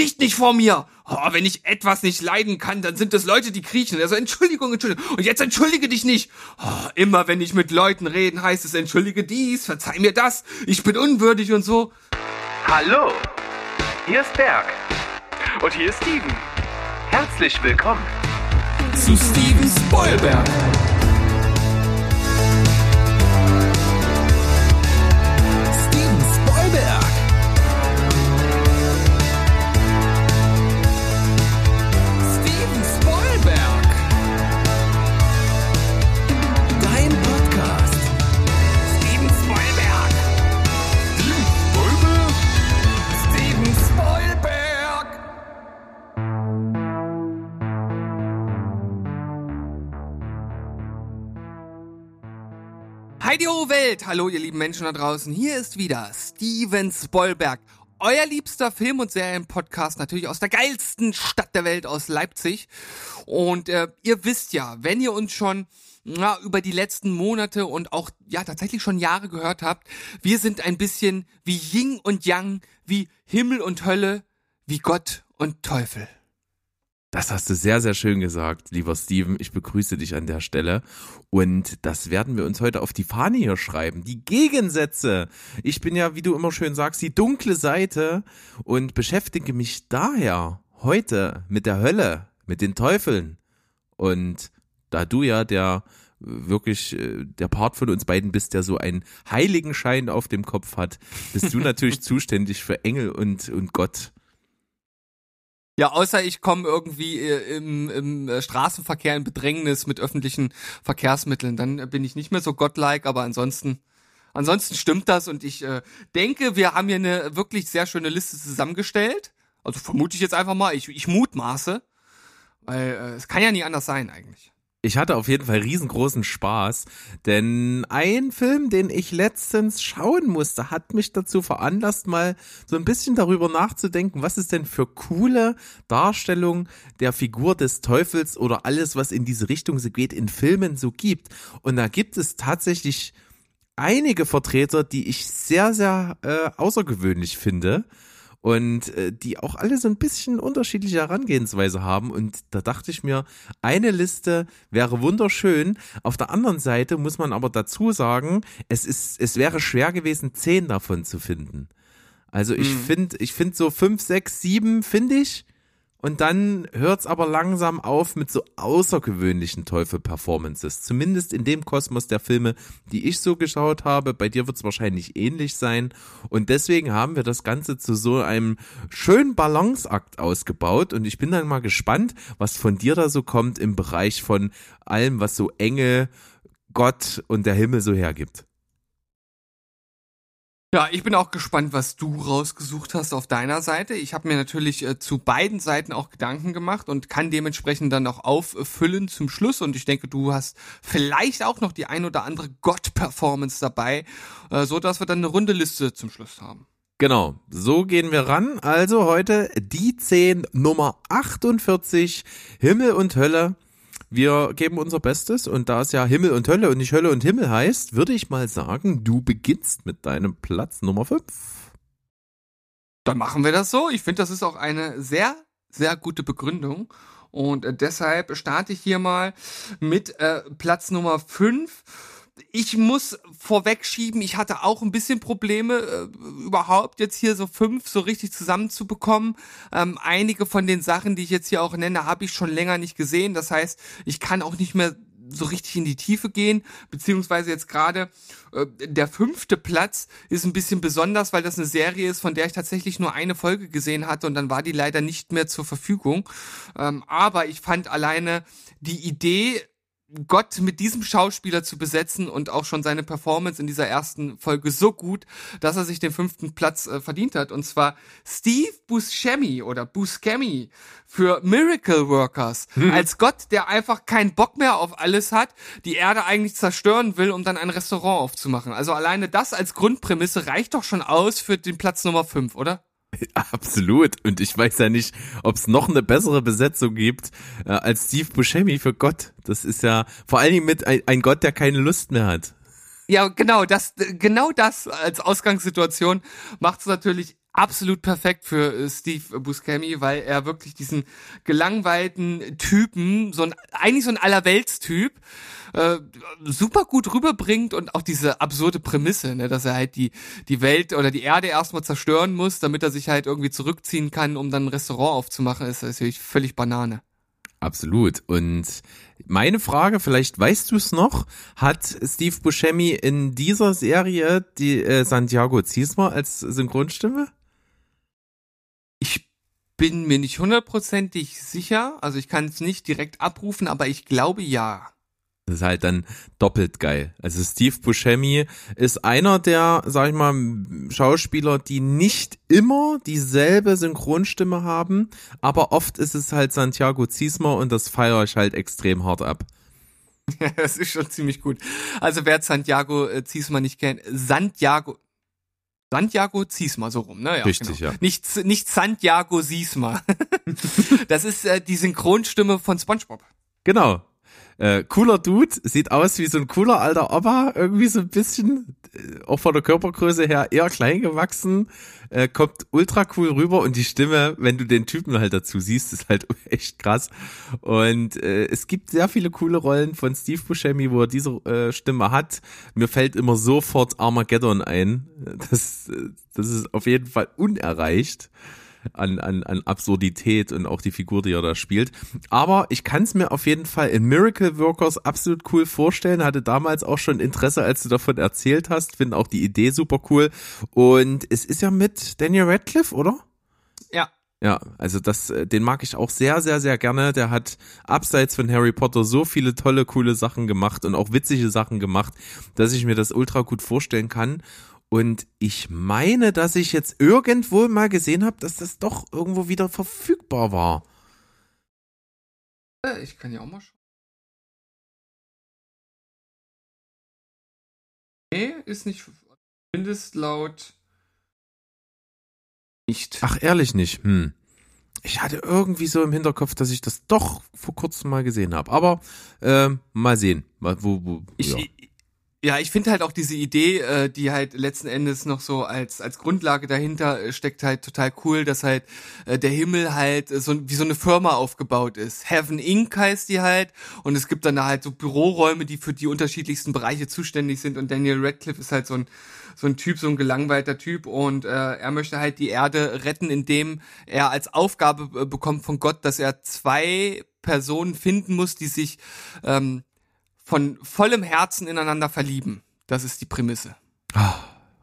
kriecht nicht vor mir. Oh, wenn ich etwas nicht leiden kann, dann sind es Leute, die kriechen. Also Entschuldigung, Entschuldigung. Und jetzt entschuldige dich nicht. Oh, immer wenn ich mit Leuten reden, heißt es entschuldige dies, verzeih mir das, ich bin unwürdig und so. Hallo, hier ist Berg. Und hier ist Steven. Herzlich willkommen zu Steven Spoilberg. Welt! Hallo ihr lieben Menschen da draußen, hier ist wieder Steven Spoilberg, euer liebster Film- und Serienpodcast natürlich aus der geilsten Stadt der Welt, aus Leipzig. Und äh, ihr wisst ja, wenn ihr uns schon na, über die letzten Monate und auch ja tatsächlich schon Jahre gehört habt, wir sind ein bisschen wie Ying und Yang, wie Himmel und Hölle, wie Gott und Teufel. Das hast du sehr, sehr schön gesagt, lieber Steven. Ich begrüße dich an der Stelle. Und das werden wir uns heute auf die Fahne hier schreiben. Die Gegensätze. Ich bin ja, wie du immer schön sagst, die dunkle Seite und beschäftige mich daher heute mit der Hölle, mit den Teufeln. Und da du ja der wirklich äh, der Part von uns beiden bist, der so einen Heiligenschein auf dem Kopf hat, bist du natürlich zuständig für Engel und, und Gott. Ja, außer ich komme irgendwie äh, im, im äh, Straßenverkehr in Bedrängnis mit öffentlichen Verkehrsmitteln, dann bin ich nicht mehr so godlike, aber ansonsten ansonsten stimmt das. Und ich äh, denke, wir haben hier eine wirklich sehr schöne Liste zusammengestellt. Also vermute ich jetzt einfach mal, ich, ich mutmaße, weil äh, es kann ja nie anders sein eigentlich ich hatte auf jeden Fall riesengroßen Spaß, denn ein Film, den ich letztens schauen musste, hat mich dazu veranlasst, mal so ein bisschen darüber nachzudenken, was es denn für coole Darstellung der Figur des Teufels oder alles, was in diese Richtung so geht, in Filmen so gibt. Und da gibt es tatsächlich einige Vertreter, die ich sehr, sehr äh, außergewöhnlich finde und äh, die auch alle so ein bisschen unterschiedliche Herangehensweise haben. Und da dachte ich mir, eine Liste wäre wunderschön. Auf der anderen Seite muss man aber dazu sagen, es ist, es wäre schwer gewesen, zehn davon zu finden. Also ich mhm. finde, ich finde so fünf, sechs, sieben finde ich und dann hört's aber langsam auf mit so außergewöhnlichen Teufel-Performances. Zumindest in dem Kosmos der Filme, die ich so geschaut habe. Bei dir wird's wahrscheinlich ähnlich sein. Und deswegen haben wir das Ganze zu so einem schönen Balanceakt ausgebaut. Und ich bin dann mal gespannt, was von dir da so kommt im Bereich von allem, was so Engel, Gott und der Himmel so hergibt. Ja, ich bin auch gespannt, was du rausgesucht hast auf deiner Seite. Ich habe mir natürlich äh, zu beiden Seiten auch Gedanken gemacht und kann dementsprechend dann auch auffüllen zum Schluss. Und ich denke, du hast vielleicht auch noch die ein oder andere Gott-Performance dabei, äh, so dass wir dann eine runde Liste zum Schluss haben. Genau, so gehen wir ran. Also heute die 10 Nummer 48 Himmel und Hölle. Wir geben unser Bestes und da es ja Himmel und Hölle und nicht Hölle und Himmel heißt, würde ich mal sagen, du beginnst mit deinem Platz Nummer 5. Dann machen wir das so. Ich finde, das ist auch eine sehr, sehr gute Begründung. Und äh, deshalb starte ich hier mal mit äh, Platz Nummer 5 ich muss vorwegschieben, ich hatte auch ein bisschen Probleme, äh, überhaupt jetzt hier so fünf so richtig zusammenzubekommen. Ähm, einige von den Sachen, die ich jetzt hier auch nenne, habe ich schon länger nicht gesehen. Das heißt, ich kann auch nicht mehr so richtig in die Tiefe gehen, beziehungsweise jetzt gerade äh, der fünfte Platz ist ein bisschen besonders, weil das eine Serie ist, von der ich tatsächlich nur eine Folge gesehen hatte und dann war die leider nicht mehr zur Verfügung. Ähm, aber ich fand alleine die Idee Gott mit diesem Schauspieler zu besetzen und auch schon seine Performance in dieser ersten Folge so gut, dass er sich den fünften Platz äh, verdient hat. Und zwar Steve Buscemi oder Buscemi für Miracle Workers. Hm. Als Gott, der einfach keinen Bock mehr auf alles hat, die Erde eigentlich zerstören will, um dann ein Restaurant aufzumachen. Also alleine das als Grundprämisse reicht doch schon aus für den Platz Nummer fünf, oder? Absolut. Und ich weiß ja nicht, ob es noch eine bessere Besetzung gibt äh, als Steve Buscemi für Gott. Das ist ja vor allen Dingen mit ein, ein Gott, der keine Lust mehr hat. Ja, genau, das, genau das als Ausgangssituation macht es natürlich absolut perfekt für äh, Steve Buscemi, weil er wirklich diesen gelangweilten Typen, so ein eigentlich so ein Allerweltstyp, äh, super gut rüberbringt und auch diese absurde Prämisse, ne, dass er halt die die Welt oder die Erde erstmal zerstören muss, damit er sich halt irgendwie zurückziehen kann, um dann ein Restaurant aufzumachen, ist natürlich völlig Banane. Absolut. Und meine Frage, vielleicht weißt du es noch, hat Steve Buscemi in dieser Serie die äh, Santiago Ziesma als Synchronstimme? Bin mir nicht hundertprozentig sicher, also ich kann es nicht direkt abrufen, aber ich glaube ja. Das ist halt dann doppelt geil. Also Steve Buscemi ist einer der, sag ich mal, Schauspieler, die nicht immer dieselbe Synchronstimme haben, aber oft ist es halt Santiago Ziesmer und das feiere ich halt extrem hart ab. Ja, das ist schon ziemlich gut. Also wer Santiago äh, Ziesmer nicht kennt, Santiago, Santiago Ziesma, so rum, ne? Ja, Richtig, genau. ja. Nicht, nicht Santiago Ziesma. das ist äh, die Synchronstimme von SpongeBob. Genau. Äh, cooler Dude, sieht aus wie so ein cooler alter Opa, irgendwie so ein bisschen, äh, auch von der Körpergröße her eher klein gewachsen, äh, kommt ultra cool rüber und die Stimme, wenn du den Typen halt dazu siehst, ist halt echt krass. Und äh, es gibt sehr viele coole Rollen von Steve Buscemi, wo er diese äh, Stimme hat. Mir fällt immer sofort Armageddon ein. Das, äh, das ist auf jeden Fall unerreicht an, an, an Absurdität und auch die Figur, die er da spielt. Aber ich kann es mir auf jeden Fall in Miracle Workers absolut cool vorstellen. Hatte damals auch schon Interesse, als du davon erzählt hast. Finde auch die Idee super cool. Und es ist ja mit Daniel Radcliffe, oder? Ja. Ja, also das, äh, den mag ich auch sehr, sehr, sehr gerne. Der hat abseits von Harry Potter so viele tolle, coole Sachen gemacht und auch witzige Sachen gemacht, dass ich mir das ultra gut vorstellen kann. Und ich meine, dass ich jetzt irgendwo mal gesehen habe, dass das doch irgendwo wieder verfügbar war. Äh, Ich kann ja auch mal schauen. Nee, ist nicht. Mindest laut. Nicht. Ach, ehrlich nicht. Hm. Ich hatte irgendwie so im Hinterkopf, dass ich das doch vor kurzem mal gesehen habe. Aber ähm, mal sehen. Mal, wo, wo, Ich, ja. ich finde halt auch diese Idee, äh, die halt letzten Endes noch so als als Grundlage dahinter äh, steckt, halt total cool, dass halt äh, der Himmel halt äh, so wie so eine Firma aufgebaut ist. Heaven Inc. heißt die halt und es gibt dann da halt so Büroräume, die für die unterschiedlichsten Bereiche zuständig sind und Daniel Radcliffe ist halt so ein so ein Typ, so ein gelangweilter Typ und äh, er möchte halt die Erde retten, indem er als Aufgabe äh, bekommt von Gott, dass er zwei Personen finden muss, die sich ähm, von vollem Herzen ineinander verlieben. Das ist die Prämisse.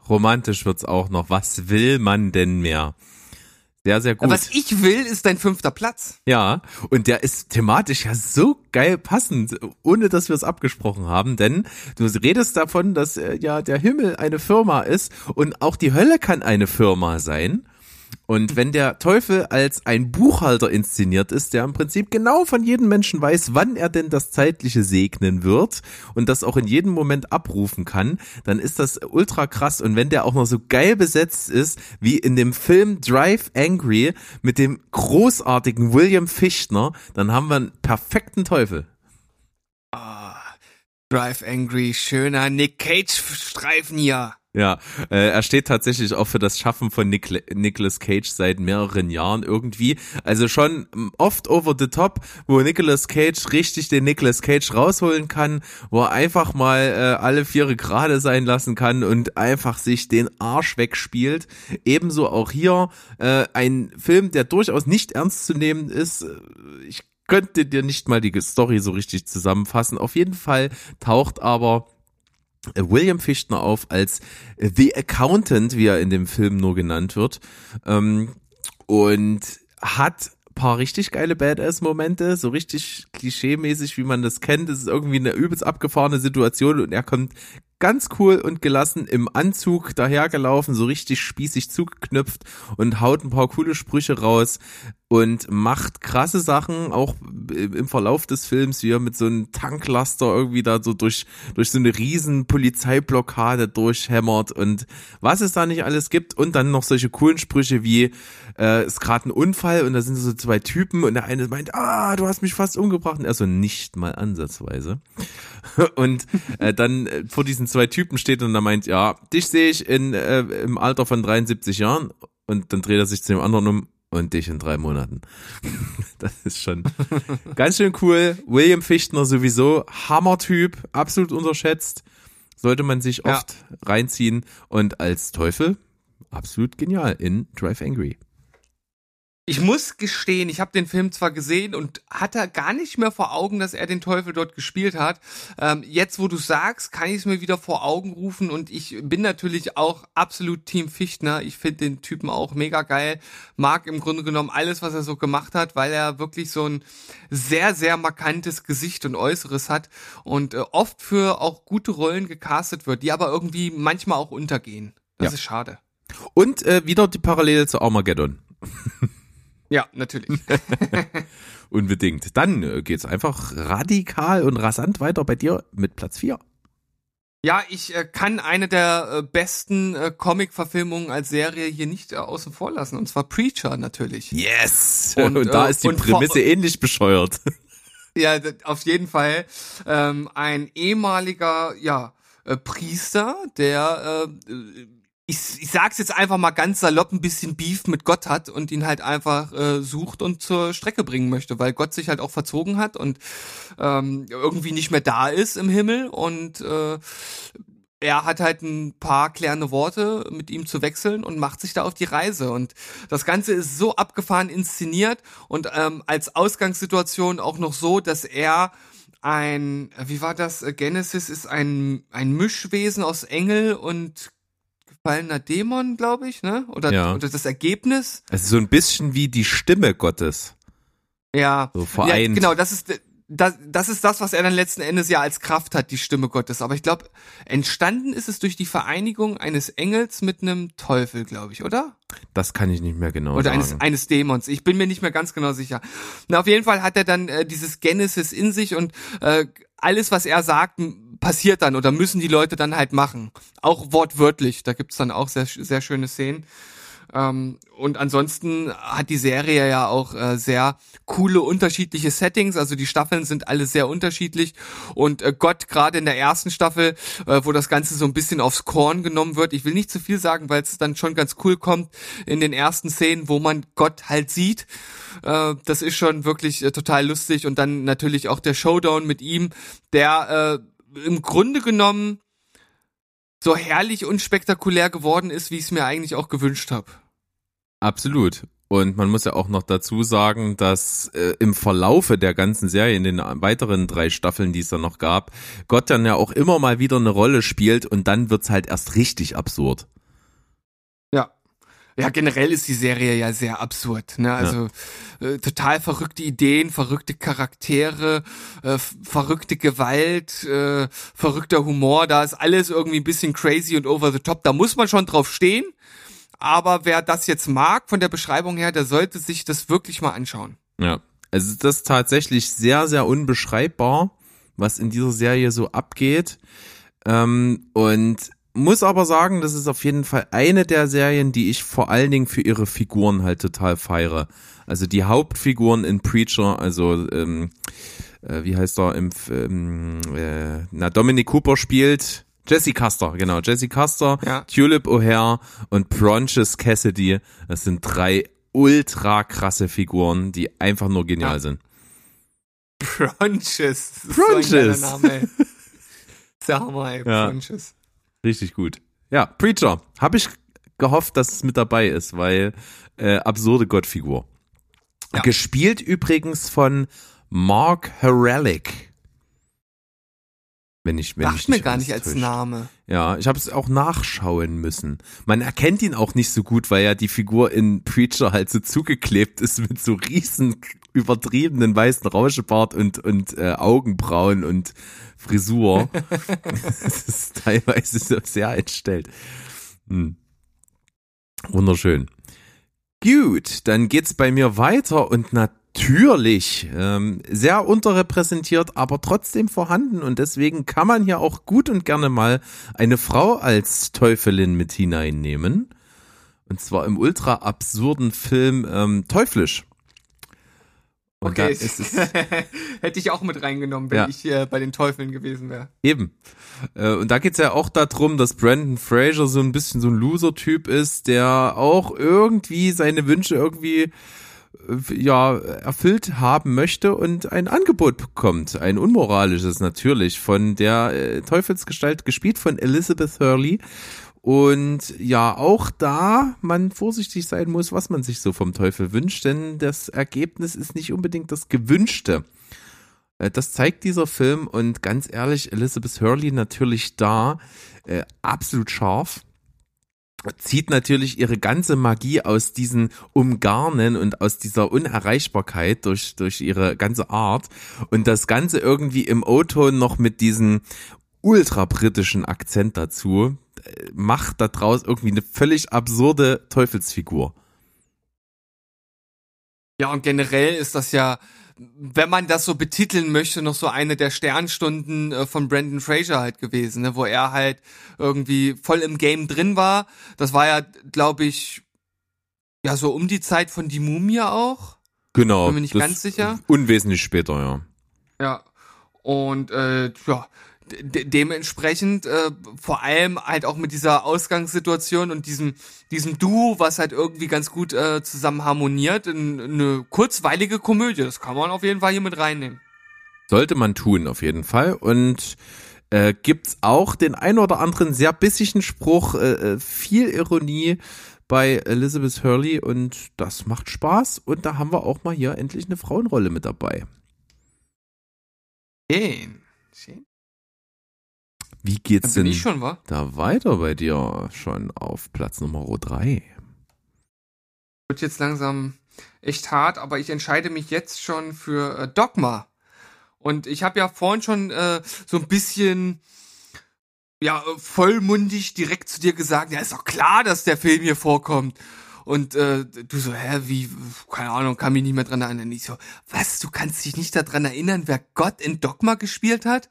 Romantisch wird's auch noch. Was will man denn mehr? Sehr, sehr gut. Was ich will, ist dein fünfter Platz. Ja, und der ist thematisch ja so geil passend, ohne dass wir es abgesprochen haben, denn du redest davon, dass äh, ja der Himmel eine Firma ist und auch die Hölle kann eine Firma sein. Und wenn der Teufel als ein Buchhalter inszeniert ist, der im Prinzip genau von jedem Menschen weiß, wann er denn das Zeitliche segnen wird und das auch in jedem Moment abrufen kann, dann ist das ultra krass. Und wenn der auch noch so geil besetzt ist, wie in dem Film Drive Angry mit dem großartigen William Fichtner, dann haben wir einen perfekten Teufel. Drive Angry, schöner Nick Cage-Streifen hier. Ja, äh, er steht tatsächlich auch für das Schaffen von Nic Nicolas Cage seit mehreren Jahren irgendwie. Also schon mm, oft over the top, wo Nicolas Cage richtig den Nicolas Cage rausholen kann, wo er einfach mal äh, alle Viere gerade sein lassen kann und einfach sich den Arsch wegspielt. Ebenso auch hier äh, ein Film, der durchaus nicht ernst zu nehmen ist. Ich könnte dir nicht mal die Story so richtig zusammenfassen. Auf jeden Fall taucht aber William Fichtner auf als The Accountant, wie er in dem Film nur genannt wird, ähm, und hat paar richtig geile Badass-Momente, so richtig klischeemäßig, wie man das kennt. Das ist irgendwie eine übelst abgefahrene Situation und er kommt ganz cool und gelassen im Anzug dahergelaufen, so richtig spießig zugeknüpft und haut ein paar coole Sprüche raus und macht krasse Sachen, auch im Verlauf des Films, wie er mit so einem Tanklaster irgendwie da so durch, durch so eine riesen Polizeiblockade durchhämmert und was es da nicht alles gibt. Und dann noch solche coolen Sprüche wie, äh, ist gerade ein Unfall und da sind so zwei Typen und der eine meint, ah, du hast mich fast umgebracht und er so nicht mal ansatzweise. und äh, dann äh, vor diesen zwei Typen steht und er meint, ja, dich sehe ich in, äh, im Alter von 73 Jahren und dann dreht er sich zu dem anderen um und dich in drei Monaten. Das ist schon ganz schön cool. William Fichtner sowieso Hammertyp, absolut unterschätzt. Sollte man sich Ja. oft reinziehen und als Teufel absolut genial in Drive Angry. Ich muss gestehen, ich habe den Film zwar gesehen und hatte gar nicht mehr vor Augen, dass er den Teufel dort gespielt hat. Ähm, jetzt, wo du sagst, kann ich es mir wieder vor Augen rufen und ich bin natürlich auch absolut Team Fichtner. Ich finde den Typen auch mega geil. Mag im Grunde genommen alles, was er so gemacht hat, weil er wirklich so ein sehr, sehr markantes Gesicht und Äußeres hat und äh, oft für auch gute Rollen gecastet wird, die aber irgendwie manchmal auch untergehen. Das Ja. ist schade. Und äh, wieder die Parallele zu Armageddon. Ja, natürlich. Unbedingt. Dann äh, geht's einfach radikal und rasant weiter bei dir mit Platz 4. Ja, ich äh, kann eine der äh, besten äh, Comic-Verfilmungen als Serie hier nicht äh, außen vor lassen, und zwar Preacher natürlich. Yes! Und, Und, da äh, ist die Prämisse ähnlich bescheuert. Ja, auf jeden Fall. Ähm, ein ehemaliger, ja, äh, Priester, der, äh, ich, ich sag's jetzt einfach mal ganz salopp, ein bisschen Beef mit Gott hat und ihn halt einfach äh, sucht und zur Strecke bringen möchte, weil Gott sich halt auch verzogen hat und ähm, irgendwie nicht mehr da ist im Himmel und äh, er hat halt ein paar klärende Worte mit ihm zu wechseln und macht sich da auf die Reise. Und das Ganze ist so abgefahren inszeniert und ähm, als Ausgangssituation auch noch so, dass er ein, wie war das? Genesis ist ein, ein Mischwesen aus Engel und gefallener Dämon, glaube ich, ne? Oder, Ja. oder das Ergebnis. Es ist so ein bisschen wie die Stimme Gottes. Ja. So vereint. Ja, genau, das ist das, das ist das, was er dann letzten Endes ja als Kraft hat, die Stimme Gottes. Aber ich glaube, entstanden ist es durch die Vereinigung eines Engels mit einem Teufel, glaube ich, oder? Das kann ich nicht mehr genau Oder sagen. eines, eines Dämons. Ich bin mir nicht mehr ganz genau sicher. Na, auf jeden Fall hat er dann äh, dieses Genesis in sich und äh, alles, was er sagt, passiert dann oder müssen die Leute dann halt machen. Auch wortwörtlich. Da gibt's dann auch sehr, sehr schöne Szenen. Ähm, und ansonsten hat die Serie ja auch äh, sehr coole unterschiedliche Settings. Also die Staffeln sind alle sehr unterschiedlich. Und äh, Gott, gerade in der ersten Staffel, äh, wo das Ganze so ein bisschen aufs Korn genommen wird. Ich will nicht zu viel sagen, weil es dann schon ganz cool kommt in den ersten Szenen, wo man Gott halt sieht. Äh, das ist schon wirklich äh, total lustig. Und dann natürlich auch der Showdown mit ihm, der äh, im Grunde genommen so herrlich und spektakulär geworden ist, wie ich es mir eigentlich auch gewünscht habe. Absolut. Und man muss ja auch noch dazu sagen, dass äh, im Verlaufe der ganzen Serie, in den weiteren drei Staffeln, die es dann noch gab, Gott dann ja auch immer mal wieder eine Rolle spielt und dann wird's halt erst richtig absurd. Ja. Ja, generell ist die Serie ja sehr absurd. Ne? Also äh, total verrückte Ideen, verrückte Charaktere, äh, verrückte Gewalt, äh, verrückter Humor. Da ist alles irgendwie ein bisschen crazy und over the top. Da muss man schon drauf stehen. Aber wer das jetzt mag von der Beschreibung her, der sollte sich das wirklich mal anschauen. Ja. Also das ist tatsächlich sehr, sehr unbeschreibbar, was in dieser Serie so abgeht. Ähm, und muss aber sagen, das ist auf jeden Fall eine der Serien, die ich vor allen Dingen für ihre Figuren halt total feiere. Also die Hauptfiguren in Preacher, also ähm, äh, wie heißt er im ähm, äh, na Dominic Cooper spielt Jesse Custer, genau, Jesse Custer, Ja. Tulip O'Hare und Bronches Cassidy. Das sind drei ultra krasse Figuren, die einfach nur genial Ja. sind. Ist Brunches. So Name. Sag mal, ey, Ja. Brunches. Richtig gut. Ja, Preacher. Habe ich gehofft, dass es mit dabei ist, weil äh, absurde Gottfigur. Ja. Gespielt übrigens von Mark Herelick. Wenn ich, wenn ich Sagt mir gar nicht als täuscht. Name. Ja, ich habe es auch nachschauen müssen. Man erkennt ihn auch nicht so gut, weil ja die Figur in Preacher halt so zugeklebt ist mit so riesen übertriebenen weißen Rauschebart und und äh, Augenbrauen und Frisur. das ist teilweise so sehr entstellt. Hm. Wunderschön. Gut, dann geht's bei mir weiter und natürlich ähm, sehr unterrepräsentiert, aber trotzdem vorhanden und deswegen kann man hier auch gut und gerne mal eine Frau als Teufelin mit hineinnehmen. Und zwar im ultra absurden Film ähm, Teuflisch. Und Okay, hätte ich auch mit reingenommen, wenn Ja. ich äh, bei den Teufeln gewesen wäre. Eben. Äh, Und da geht's ja auch darum, dass Brandon Fraser so ein bisschen so ein Loser-Typ ist, der auch irgendwie seine Wünsche irgendwie äh, ja erfüllt haben möchte und ein Angebot bekommt, ein unmoralisches natürlich, von der Teufelsgestalt gespielt von Elizabeth Hurley. Und ja, auch da man vorsichtig sein muss, was man sich so vom Teufel wünscht, denn das Ergebnis ist nicht unbedingt das gewünschte. Äh, Das zeigt dieser Film und ganz ehrlich, Elizabeth Hurley natürlich da äh, absolut scharf. Zieht natürlich ihre ganze Magie aus diesen Umgarnen und aus dieser Unerreichbarkeit durch, durch ihre ganze Art und das Ganze irgendwie im O-Ton noch mit diesem ultra britischen Akzent dazu, macht daraus irgendwie eine völlig absurde Teufelsfigur. Ja, und generell ist das ja, wenn man das so betiteln möchte, noch so eine der Sternstunden äh, von Brandon Fraser halt gewesen, ne, wo er halt irgendwie voll im Game drin war. Das war ja, glaube ich, ja, so um die Zeit von Die Mumie auch. Genau. Bin mir nicht ganz sicher. Unwesentlich später, ja. Ja. Und äh, ja, de dementsprechend äh, vor allem halt auch mit dieser Ausgangssituation und diesem diesem Duo, was halt irgendwie ganz gut äh, zusammen harmoniert, in, eine kurzweilige Komödie. Das kann man auf jeden Fall hier mit reinnehmen. Sollte man tun, auf jeden Fall. Und äh, gibt's auch den ein oder anderen sehr bissigen Spruch, äh, äh, viel Ironie bei Elizabeth Hurley und das macht Spaß. Und da haben wir auch mal hier endlich eine Frauenrolle mit dabei. Schön. Schön. Wie geht's denn schon, da weiter bei dir schon auf Platz Nummer drei? Wird jetzt langsam echt hart, aber ich entscheide mich jetzt schon für äh, Dogma. Und ich habe ja vorhin schon äh, so ein bisschen ja vollmundig direkt zu dir gesagt, ja ist doch klar, dass der Film hier vorkommt. Und äh, du so, hä, wie, keine Ahnung, kann mich nicht mehr dran erinnern. Ich so, was, du kannst dich nicht daran erinnern, wer Gott in Dogma gespielt hat?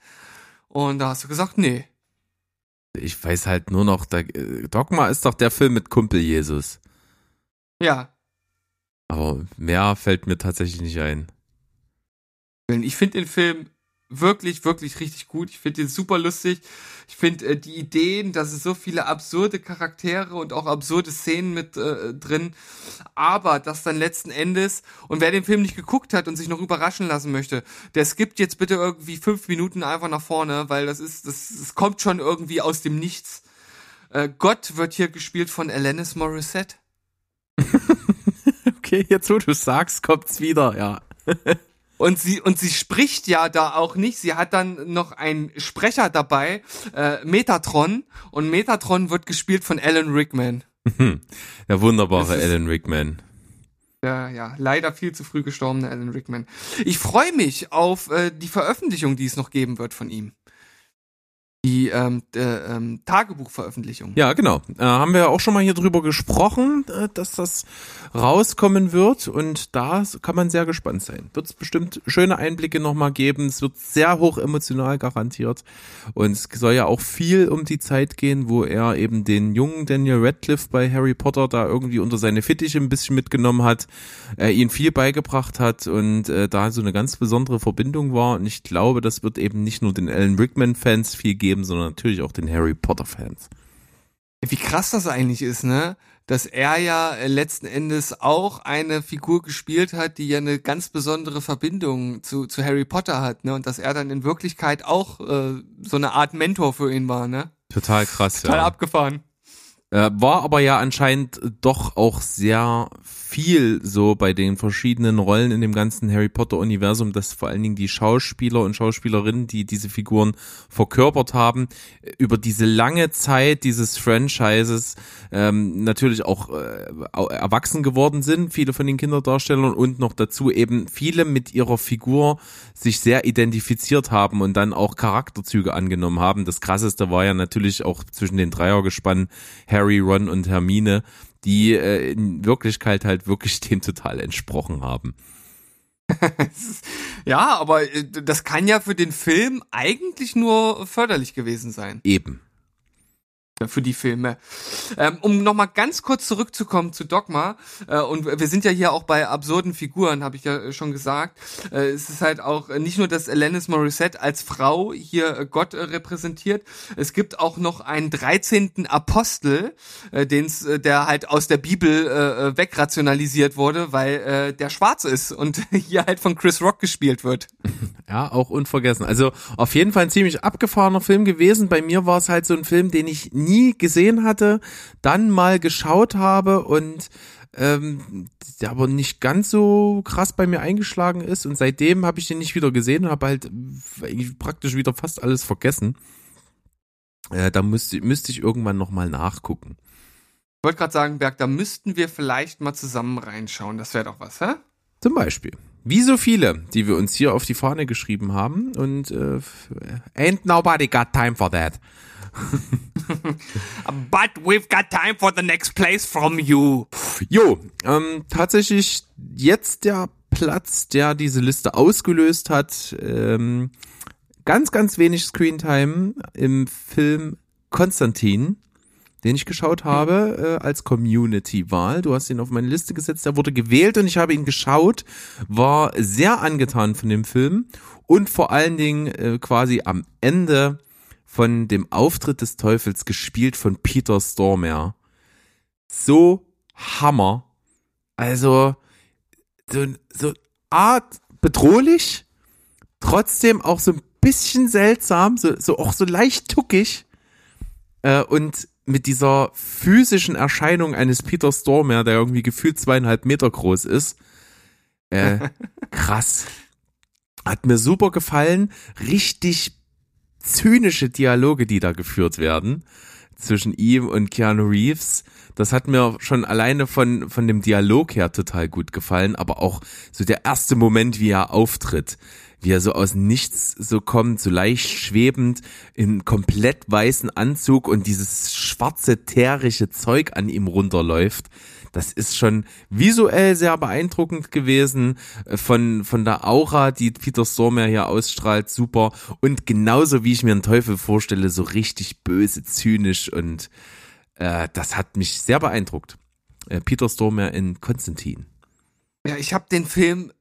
Und da hast du gesagt, nee. Ich weiß halt nur noch, da, Dogma ist doch der Film mit Kumpel Jesus. Ja, Aber mehr fällt mir tatsächlich nicht ein. Ich finde den Film wirklich, wirklich richtig gut. Ich finde den super lustig. Ich finde äh, die Ideen, da sind so viele absurde Charaktere und auch absurde Szenen mit äh, drin. Aber das dann letzten Endes, und wer den Film nicht geguckt hat und sich noch überraschen lassen möchte, der skippt jetzt bitte irgendwie fünf Minuten einfach nach vorne, weil das ist, das, das kommt schon irgendwie aus dem Nichts. Äh, Gott wird hier gespielt von Alanis Morissette. Okay, jetzt wo du sagst, kommt's wieder, ja. Und sie, und sie spricht ja da auch nicht. Sie hat dann noch einen Sprecher dabei, äh, Metatron. Und Metatron wird gespielt von Alan Rickman. Der wunderbare ist- Alan Rickman. Ja, ja, leider viel zu früh gestorbene Alan Rickman. Ich freue mich auf äh, die Veröffentlichung, die es noch geben wird von ihm. Die ähm, äh, ähm, Tagebuchveröffentlichung. Ja, genau. Äh, haben wir auch schon mal hier drüber gesprochen, äh, dass das rauskommen wird und da kann man sehr gespannt sein. Wird es bestimmt schöne Einblicke nochmal geben. Es wird sehr hoch emotional garantiert und es soll ja auch viel um die Zeit gehen, wo er eben den jungen Daniel Radcliffe bei Harry Potter da irgendwie unter seine Fittiche ein bisschen mitgenommen hat, äh, ihn viel beigebracht hat und äh, da so eine ganz besondere Verbindung war und ich glaube, das wird eben nicht nur den Alan Rickman-Fans viel geben, sondern natürlich auch den Harry Potter-Fans. Wie krass das eigentlich ist, ne? Dass er ja äh, letzten Endes auch eine Figur gespielt hat, die ja eine ganz besondere Verbindung zu, zu Harry Potter hat, ne? Und dass er dann in Wirklichkeit auch äh, so eine Art Mentor für ihn war, ne? Total krass, Total ja. abgefahren. Äh, war aber ja anscheinend doch auch sehr viel so bei den verschiedenen Rollen in dem ganzen Harry Potter Universum, dass vor allen Dingen die Schauspieler und Schauspielerinnen, die diese Figuren verkörpert haben, über diese lange Zeit dieses Franchises ähm, natürlich auch äh, erwachsen geworden sind, viele von den Kinderdarstellern und noch dazu eben viele mit ihrer Figur sich sehr identifiziert haben und dann auch Charakterzüge angenommen haben. Das krasseste war ja natürlich auch zwischen den Dreiergespannen Harry, Ron und Hermine, die äh, in Wirklichkeit halt wirklich dem total entsprochen haben. Ja, aber äh, das kann ja für den Film eigentlich nur förderlich gewesen sein. Eben. Für die Filme. Ähm, um nochmal ganz kurz zurückzukommen zu Dogma, äh, und wir sind ja hier auch bei absurden Figuren, habe ich ja schon gesagt. Äh, es ist halt auch nicht nur, dass Alanis Morissette als Frau hier äh, Gott äh, repräsentiert, es gibt auch noch einen 13. Apostel, äh, den's, äh, der halt aus der Bibel äh, äh wegrationalisiert wurde, weil äh, der schwarz ist und hier halt von Chris Rock gespielt wird. Ja, auch unvergessen. Also auf jeden Fall ein ziemlich abgefahrener Film gewesen. Bei mir war es halt so ein Film, den ich gesehen hatte, dann mal geschaut habe und ähm, der aber nicht ganz so krass bei mir eingeschlagen ist und seitdem habe ich den nicht wieder gesehen und habe halt praktisch wieder fast alles vergessen. Äh, da müsste, müsste ich irgendwann nochmal nachgucken. Ich wollte gerade sagen, Berg, da müssten wir vielleicht mal zusammen reinschauen. Das wäre doch was, hä? Zum Beispiel. Wie so viele, die wir uns hier auf die Fahne geschrieben haben und äh, ain't nobody got time for that. But we've got time for the next place from you. Jo, ähm, tatsächlich jetzt der Platz, der diese Liste ausgelöst hat. Ähm, ganz, ganz wenig Screentime im Film Konstantin, den ich geschaut habe äh, als Community-Wahl. Du hast ihn auf meine Liste gesetzt, er wurde gewählt und ich habe ihn geschaut, war sehr angetan von dem Film und vor allen Dingen äh, quasi am Ende von dem Auftritt des Teufels gespielt von Peter Stormare. So Hammer. Also so, so Art bedrohlich, trotzdem auch so ein bisschen seltsam, so, so auch so leicht tuckig äh, und mit dieser physischen Erscheinung eines Peter Stormare, der irgendwie gefühlt zweieinhalb Meter groß ist. Äh, krass. Hat mir super gefallen. Richtig zynische Dialoge, die da geführt werden zwischen ihm und Keanu Reeves. Das hat mir schon alleine von, von dem Dialog her total gut gefallen, aber auch so der erste Moment, wie er auftritt, wie er so aus nichts so kommt, so leicht schwebend, in komplett weißen Anzug und dieses schwarze, tärische Zeug an ihm runterläuft. Das ist schon visuell sehr beeindruckend gewesen. Äh, von, von der Aura, die Peter Stormare hier ausstrahlt, super. Und genauso wie ich mir einen Teufel vorstelle, so richtig böse, zynisch und äh, das hat mich sehr beeindruckt. Äh, Peter Stormare in Konstantin. Ja, ich habe den Film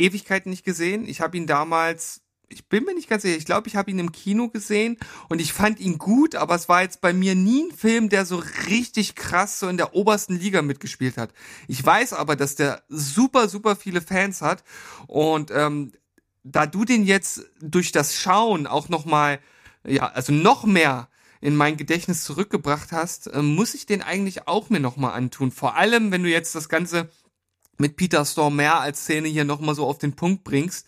Ewigkeiten nicht gesehen. Ich habe ihn damals ich bin mir nicht ganz sicher, ich glaube, ich habe ihn im Kino gesehen und ich fand ihn gut, aber es war jetzt bei mir nie ein Film, der so richtig krass so in der obersten Liga mitgespielt hat. Ich weiß aber, dass der super, super viele Fans hat und ähm, da du den jetzt durch das Schauen auch nochmal, ja, also noch mehr in mein Gedächtnis zurückgebracht hast, äh, muss ich den eigentlich auch mir nochmal antun. Vor allem, wenn du jetzt das Ganze mit Peter Stormare als Szene hier nochmal so auf den Punkt bringst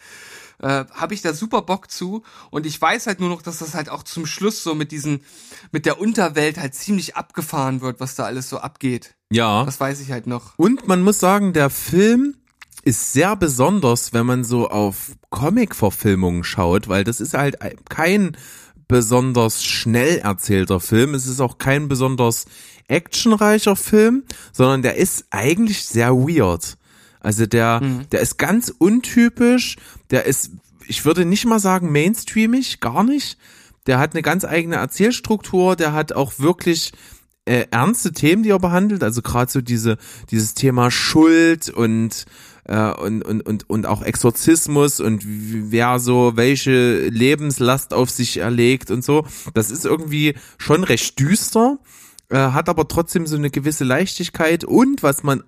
äh, habe ich da super Bock zu und ich weiß halt nur noch, dass das halt auch zum Schluss so mit diesen, mit der Unterwelt halt ziemlich abgefahren wird, was da alles so abgeht. Ja. Das weiß ich halt noch. Und man muss sagen, der Film ist sehr besonders, wenn man so auf Comic-Verfilmungen schaut, weil das ist halt kein besonders schnell erzählter Film. Es ist auch kein besonders actionreicher Film, sondern der ist eigentlich sehr weird. Also der, mhm. der ist ganz untypisch, der ist, ich würde nicht mal sagen mainstreamig, gar nicht. Der hat eine ganz eigene Erzählstruktur, der hat auch wirklich äh, ernste Themen, die er behandelt, also gerade so diese, dieses Thema Schuld und äh, und, und, und, und auch Exorzismus und wer so welche Lebenslast auf sich erlegt und so. Das ist irgendwie schon recht düster, äh, hat aber trotzdem so eine gewisse Leichtigkeit und was man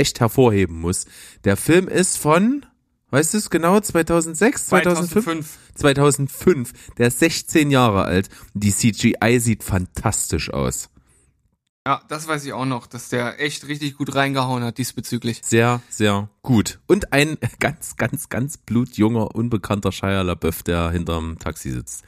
echt hervorheben muss. Der Film ist von, weißt du es genau, 2006, 2005? 2005. Der ist 16 Jahre alt. Die CGI sieht fantastisch aus. Ja, das weiß ich auch noch, dass der echt richtig gut reingehauen hat diesbezüglich. Sehr, sehr gut. Und ein ganz, ganz, ganz blutjunger, unbekannter Shia LaBeouf, der hinterm Taxi sitzt.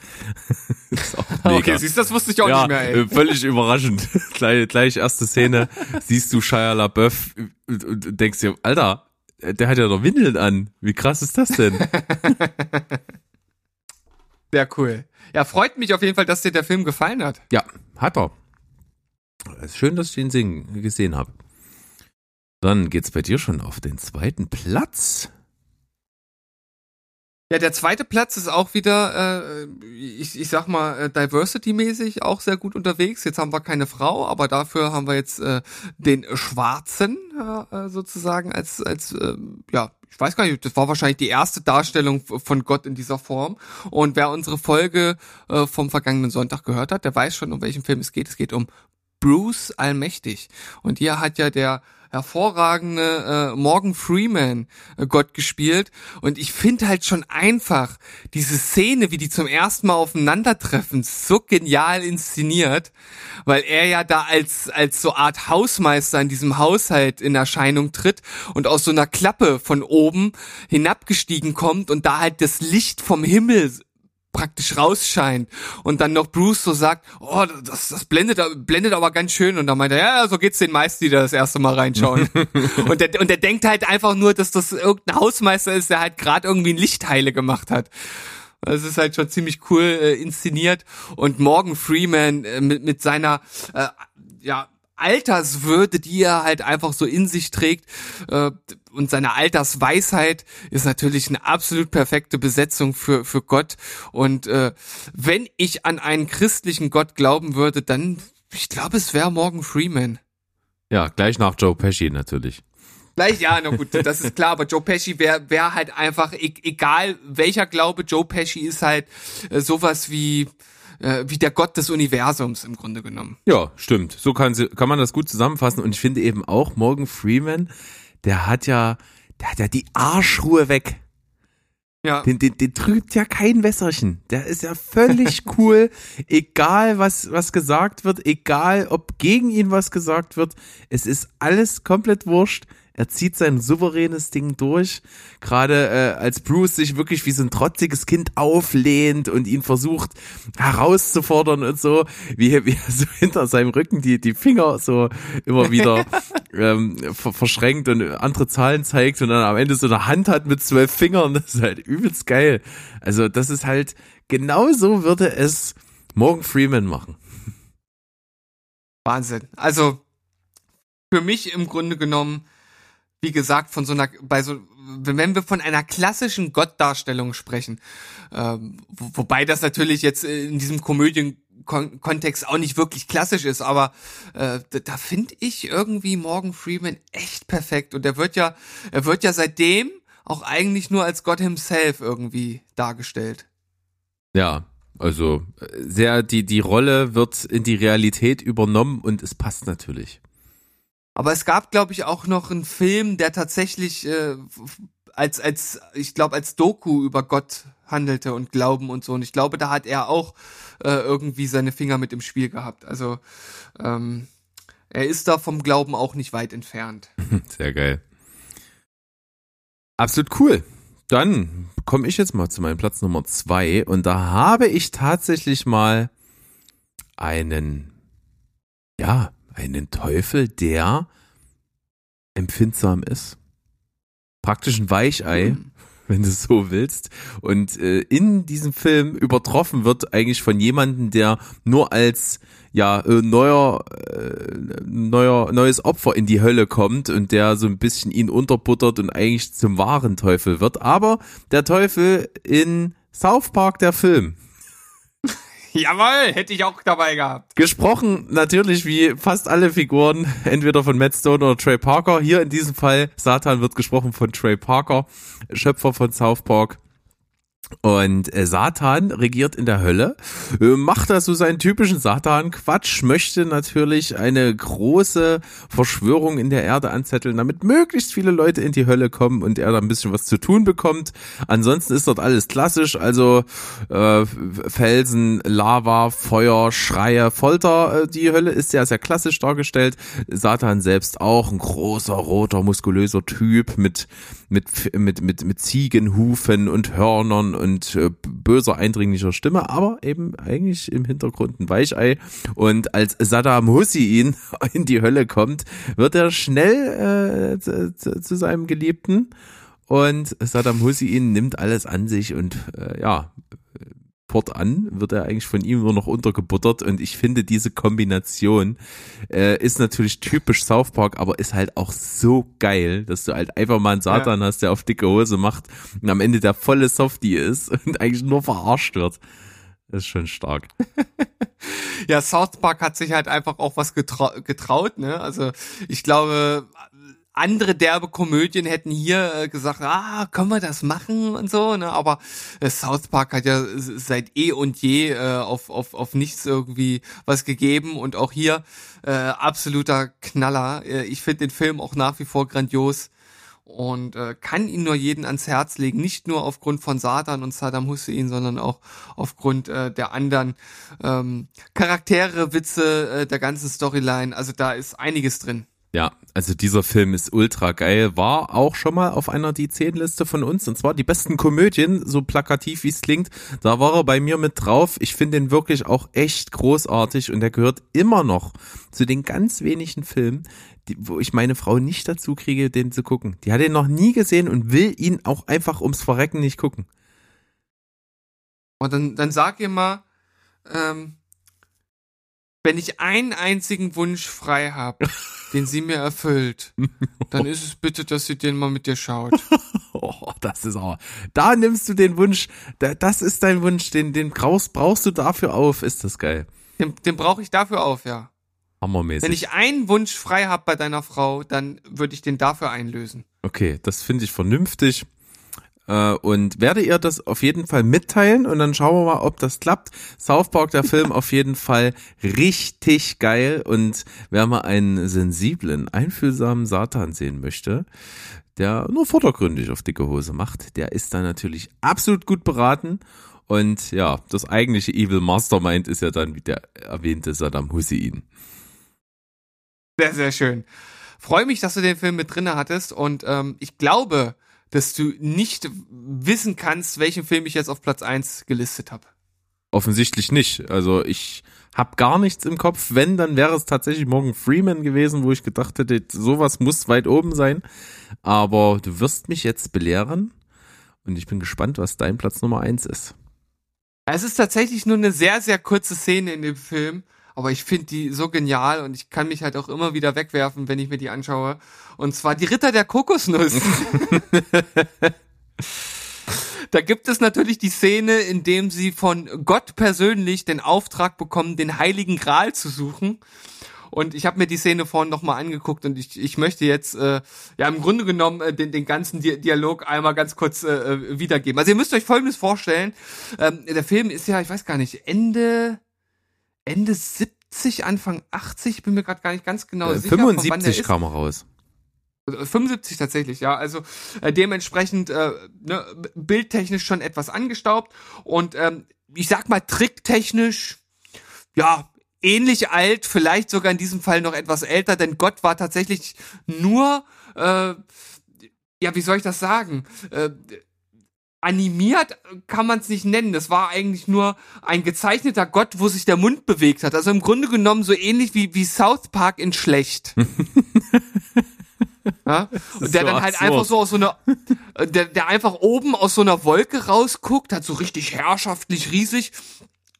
okay, siehst das wusste ich auch ja, nicht mehr, ey. Äh, völlig überraschend. gleich, gleich erste Szene, siehst du Shia LaBeouf und denkst dir, Alter, der hat ja doch Windeln an. Wie krass ist das denn? Sehr cool. Ja, freut mich auf jeden Fall, dass dir der Film gefallen hat. Ja, hat er. Es ist schön, dass ich den singen, gesehen habe. Dann geht's bei dir schon auf den zweiten Platz. Ja, der zweite Platz ist auch wieder, äh, ich, ich sag mal, äh, Diversity-mäßig auch sehr gut unterwegs. Jetzt haben wir keine Frau, aber dafür haben wir jetzt äh, den Schwarzen äh, sozusagen als, als äh, ja, ich weiß gar nicht, das war wahrscheinlich die erste Darstellung von Gott in dieser Form. Und wer unsere Folge äh, vom vergangenen Sonntag gehört hat, der weiß schon, um welchen Film es geht. Es geht um Bruce Allmächtig. Und hier hat ja der hervorragende äh, Morgan Freeman äh, Gott gespielt und ich finde halt schon einfach diese Szene, wie die zum ersten Mal aufeinandertreffen, so genial inszeniert, weil er ja da als als so Art Hausmeister in diesem Haushalt in Erscheinung tritt und aus so einer Klappe von oben hinabgestiegen kommt und da halt das Licht vom Himmel praktisch rausscheint und dann noch Bruce so sagt, oh, das, das blendet, blendet aber ganz schön und dann meint er, ja, so geht's den meisten, die da das erste Mal reinschauen. und, der, und der denkt halt einfach nur, dass das irgendein Hausmeister ist, der halt gerade irgendwie ein Lichtheile gemacht hat. Das ist halt schon ziemlich cool äh, inszeniert und Morgan Freeman äh, mit, mit seiner äh, ja Alterswürde, die er halt einfach so in sich trägt äh, und seine Altersweisheit ist natürlich eine absolut perfekte Besetzung für für Gott und äh, wenn ich an einen christlichen Gott glauben würde, dann ich glaube, es wäre Morgan Freeman. Ja, gleich nach Joe Pesci natürlich. Gleich, ja, na gut, das ist klar, aber Joe Pesci wäre wär halt einfach, e egal welcher Glaube, Joe Pesci ist halt äh, sowas wie, äh, wie der Gott des Universums im Grunde genommen. Ja, stimmt. So kann, sie, kann man das gut zusammenfassen. Und ich finde eben auch Morgan Freeman, der hat ja, der hat ja die Arschruhe weg. Ja. Den, den, den trübt ja kein Wässerchen. Der ist ja völlig cool. egal, was, was gesagt wird, egal, ob gegen ihn was gesagt wird. Es ist alles komplett wurscht. Er zieht sein souveränes Ding durch. Gerade äh, als Bruce sich wirklich wie so ein trotziges Kind auflehnt und ihn versucht herauszufordern und so, wie, wie er so hinter seinem Rücken die, die Finger so immer wieder ähm, ver verschränkt und andere Zahlen zeigt und dann am Ende so eine Hand hat mit zwölf Fingern. Das ist halt übelst geil. Also das ist halt, genau so würde es Morgan Freeman machen. Wahnsinn. Also für mich im Grunde genommen wie gesagt, von so einer, bei so, wenn wir von einer klassischen Gottdarstellung sprechen, ähm, wo, wobei das natürlich jetzt in diesem Komödienkontext auch nicht wirklich klassisch ist, aber äh, da, da finde ich irgendwie Morgan Freeman echt perfekt und er wird ja, er wird ja seitdem auch eigentlich nur als Gott himself irgendwie dargestellt. Ja, also äh, sehr die die Rolle wird in die Realität übernommen und es passt natürlich. Aber es gab, glaube ich, auch noch einen Film, der tatsächlich äh, als, als, ich glaube, als Doku über Gott handelte und Glauben und so. Und ich glaube, da hat er auch äh, irgendwie seine Finger mit im Spiel gehabt. Also ähm, er ist da vom Glauben auch nicht weit entfernt. Sehr geil. Absolut cool. Dann komme ich jetzt mal zu meinem Platz Nummer zwei und da habe ich tatsächlich mal einen, ja, einen Teufel, der empfindsam ist. Praktisch ein Weichei, mhm. wenn du es so willst. Und äh, in diesem Film übertroffen wird eigentlich von jemandem, der nur als ja äh, neuer äh, neuer neues Opfer in die Hölle kommt und der so ein bisschen ihn unterbuttert und eigentlich zum wahren Teufel wird. Aber der Teufel in South Park der Film Jawohl, hätte ich auch dabei gehabt. Gesprochen natürlich wie fast alle Figuren, entweder von Matt Stone oder Trey Parker. Hier in diesem Fall, Satan wird gesprochen von Trey Parker, Schöpfer von South Park. Und äh, Satan regiert in der Hölle, äh, macht da so seinen typischen Satan-Quatsch, möchte natürlich eine große Verschwörung in der Erde anzetteln, damit möglichst viele Leute in die Hölle kommen und er da ein bisschen was zu tun bekommt. Ansonsten ist dort alles klassisch, also äh, Felsen, Lava, Feuer, Schreie, Folter. Äh, die Hölle ist sehr, sehr klassisch dargestellt. Satan selbst auch, ein großer, roter, muskulöser Typ mit, mit, mit, mit, mit Ziegenhufen und Hörnern und äh, böser, eindringlicher Stimme, aber eben eigentlich im Hintergrund ein Weichei. Und als Saddam Hussein in die Hölle kommt, wird er schnell äh, zu, zu seinem Geliebten und Saddam Hussein nimmt alles an sich und äh, ja, fortan wird er eigentlich von ihm nur noch untergebuttert und ich finde diese Kombination äh, ist natürlich typisch South Park, aber ist halt auch so geil, dass du halt einfach mal einen Satan ja. hast, der auf dicke Hose macht und am Ende der volle Softie ist und eigentlich nur verarscht wird. Das ist schon stark. ja, South Park hat sich halt einfach auch was getrau getraut, ne? Also ich glaube, andere derbe Komödien hätten hier äh, gesagt, ah, können wir das machen und so, ne? Aber äh, South Park hat ja seit eh und je äh, auf, auf, auf nichts irgendwie was gegeben und auch hier äh, absoluter Knaller. Äh, ich finde den Film auch nach wie vor grandios und äh, kann ihn nur jeden ans Herz legen, nicht nur aufgrund von Satan und Saddam Hussein, sondern auch aufgrund äh, der anderen ähm, Charaktere, Witze, äh, der ganzen Storyline. Also da ist einiges drin. Ja, also dieser Film ist ultra geil, war auch schon mal auf einer die 10 Liste von uns und zwar die besten Komödien, so plakativ wie es klingt. Da war er bei mir mit drauf. Ich finde ihn wirklich auch echt großartig und er gehört immer noch zu den ganz wenigen Filmen, die, wo ich meine Frau nicht dazu kriege, den zu gucken. Die hat ihn noch nie gesehen und will ihn auch einfach ums Verrecken nicht gucken. Und dann, dann sag ihr mal, ähm, wenn ich einen einzigen Wunsch frei habe, den sie mir erfüllt, dann ist es bitte, dass sie den mal mit dir schaut. oh, das ist auch. Da nimmst du den Wunsch, das ist dein Wunsch, den, den brauchst, brauchst du dafür auf, ist das geil. Den, den brauche ich dafür auf, ja. Hammermäßig. Wenn ich einen Wunsch frei habe bei deiner Frau, dann würde ich den dafür einlösen. Okay, das finde ich vernünftig. Äh, und werde ihr das auf jeden Fall mitteilen und dann schauen wir mal, ob das klappt. South Park, der Film, auf jeden Fall richtig geil und wer mal einen sensiblen, einfühlsamen Satan sehen möchte, der nur vordergründig auf dicke Hose macht, der ist da natürlich absolut gut beraten. Und ja, das eigentliche Evil Mastermind ist ja dann, wie der erwähnte Saddam Hussein. Sehr, sehr schön. Freue mich, dass du den Film mit drinne hattest und ähm, ich glaube, dass du nicht wissen kannst, welchen Film ich jetzt auf Platz eins gelistet habe. Offensichtlich nicht. Also ich habe gar nichts im Kopf. Wenn, dann wäre es tatsächlich Morgan Freeman gewesen, wo ich gedacht hätte, sowas muss weit oben sein. Aber du wirst mich jetzt belehren und ich bin gespannt, was dein Platz Nummer eins ist. Es ist tatsächlich nur eine sehr, sehr kurze Szene in dem Film aber ich finde die so genial und ich kann mich halt auch immer wieder wegwerfen, wenn ich mir die anschaue. Und zwar die Ritter der Kokosnuss. da gibt es natürlich die Szene, in dem sie von Gott persönlich den Auftrag bekommen, den Heiligen Gral zu suchen. Und ich habe mir die Szene vorhin nochmal angeguckt und ich, ich möchte jetzt äh, ja im Grunde genommen äh, den, den ganzen Di Dialog einmal ganz kurz äh, äh wiedergeben. Also ihr müsst euch folgendes vorstellen. Ähm, der Film ist ja, ich weiß gar nicht, Ende Ende 70, Anfang 80, bin mir gerade gar nicht ganz genau äh, sicher. 75 kam raus. 75 tatsächlich, ja. Also äh, dementsprechend äh, ne, bildtechnisch schon etwas angestaubt und ähm, ich sag mal tricktechnisch, ja, ähnlich alt, vielleicht sogar in diesem Fall noch etwas älter, denn Gott war tatsächlich nur, äh, ja, wie soll ich das sagen? Äh, animiert kann man es nicht nennen. Das war eigentlich nur ein gezeichneter Gott, wo sich der Mund bewegt hat. Also im Grunde genommen so ähnlich wie, wie South Park in schlecht. ja? Und der so dann halt absurd. einfach so aus so einer, der, der einfach oben aus so einer Wolke rausguckt, hat so richtig herrschaftlich riesig.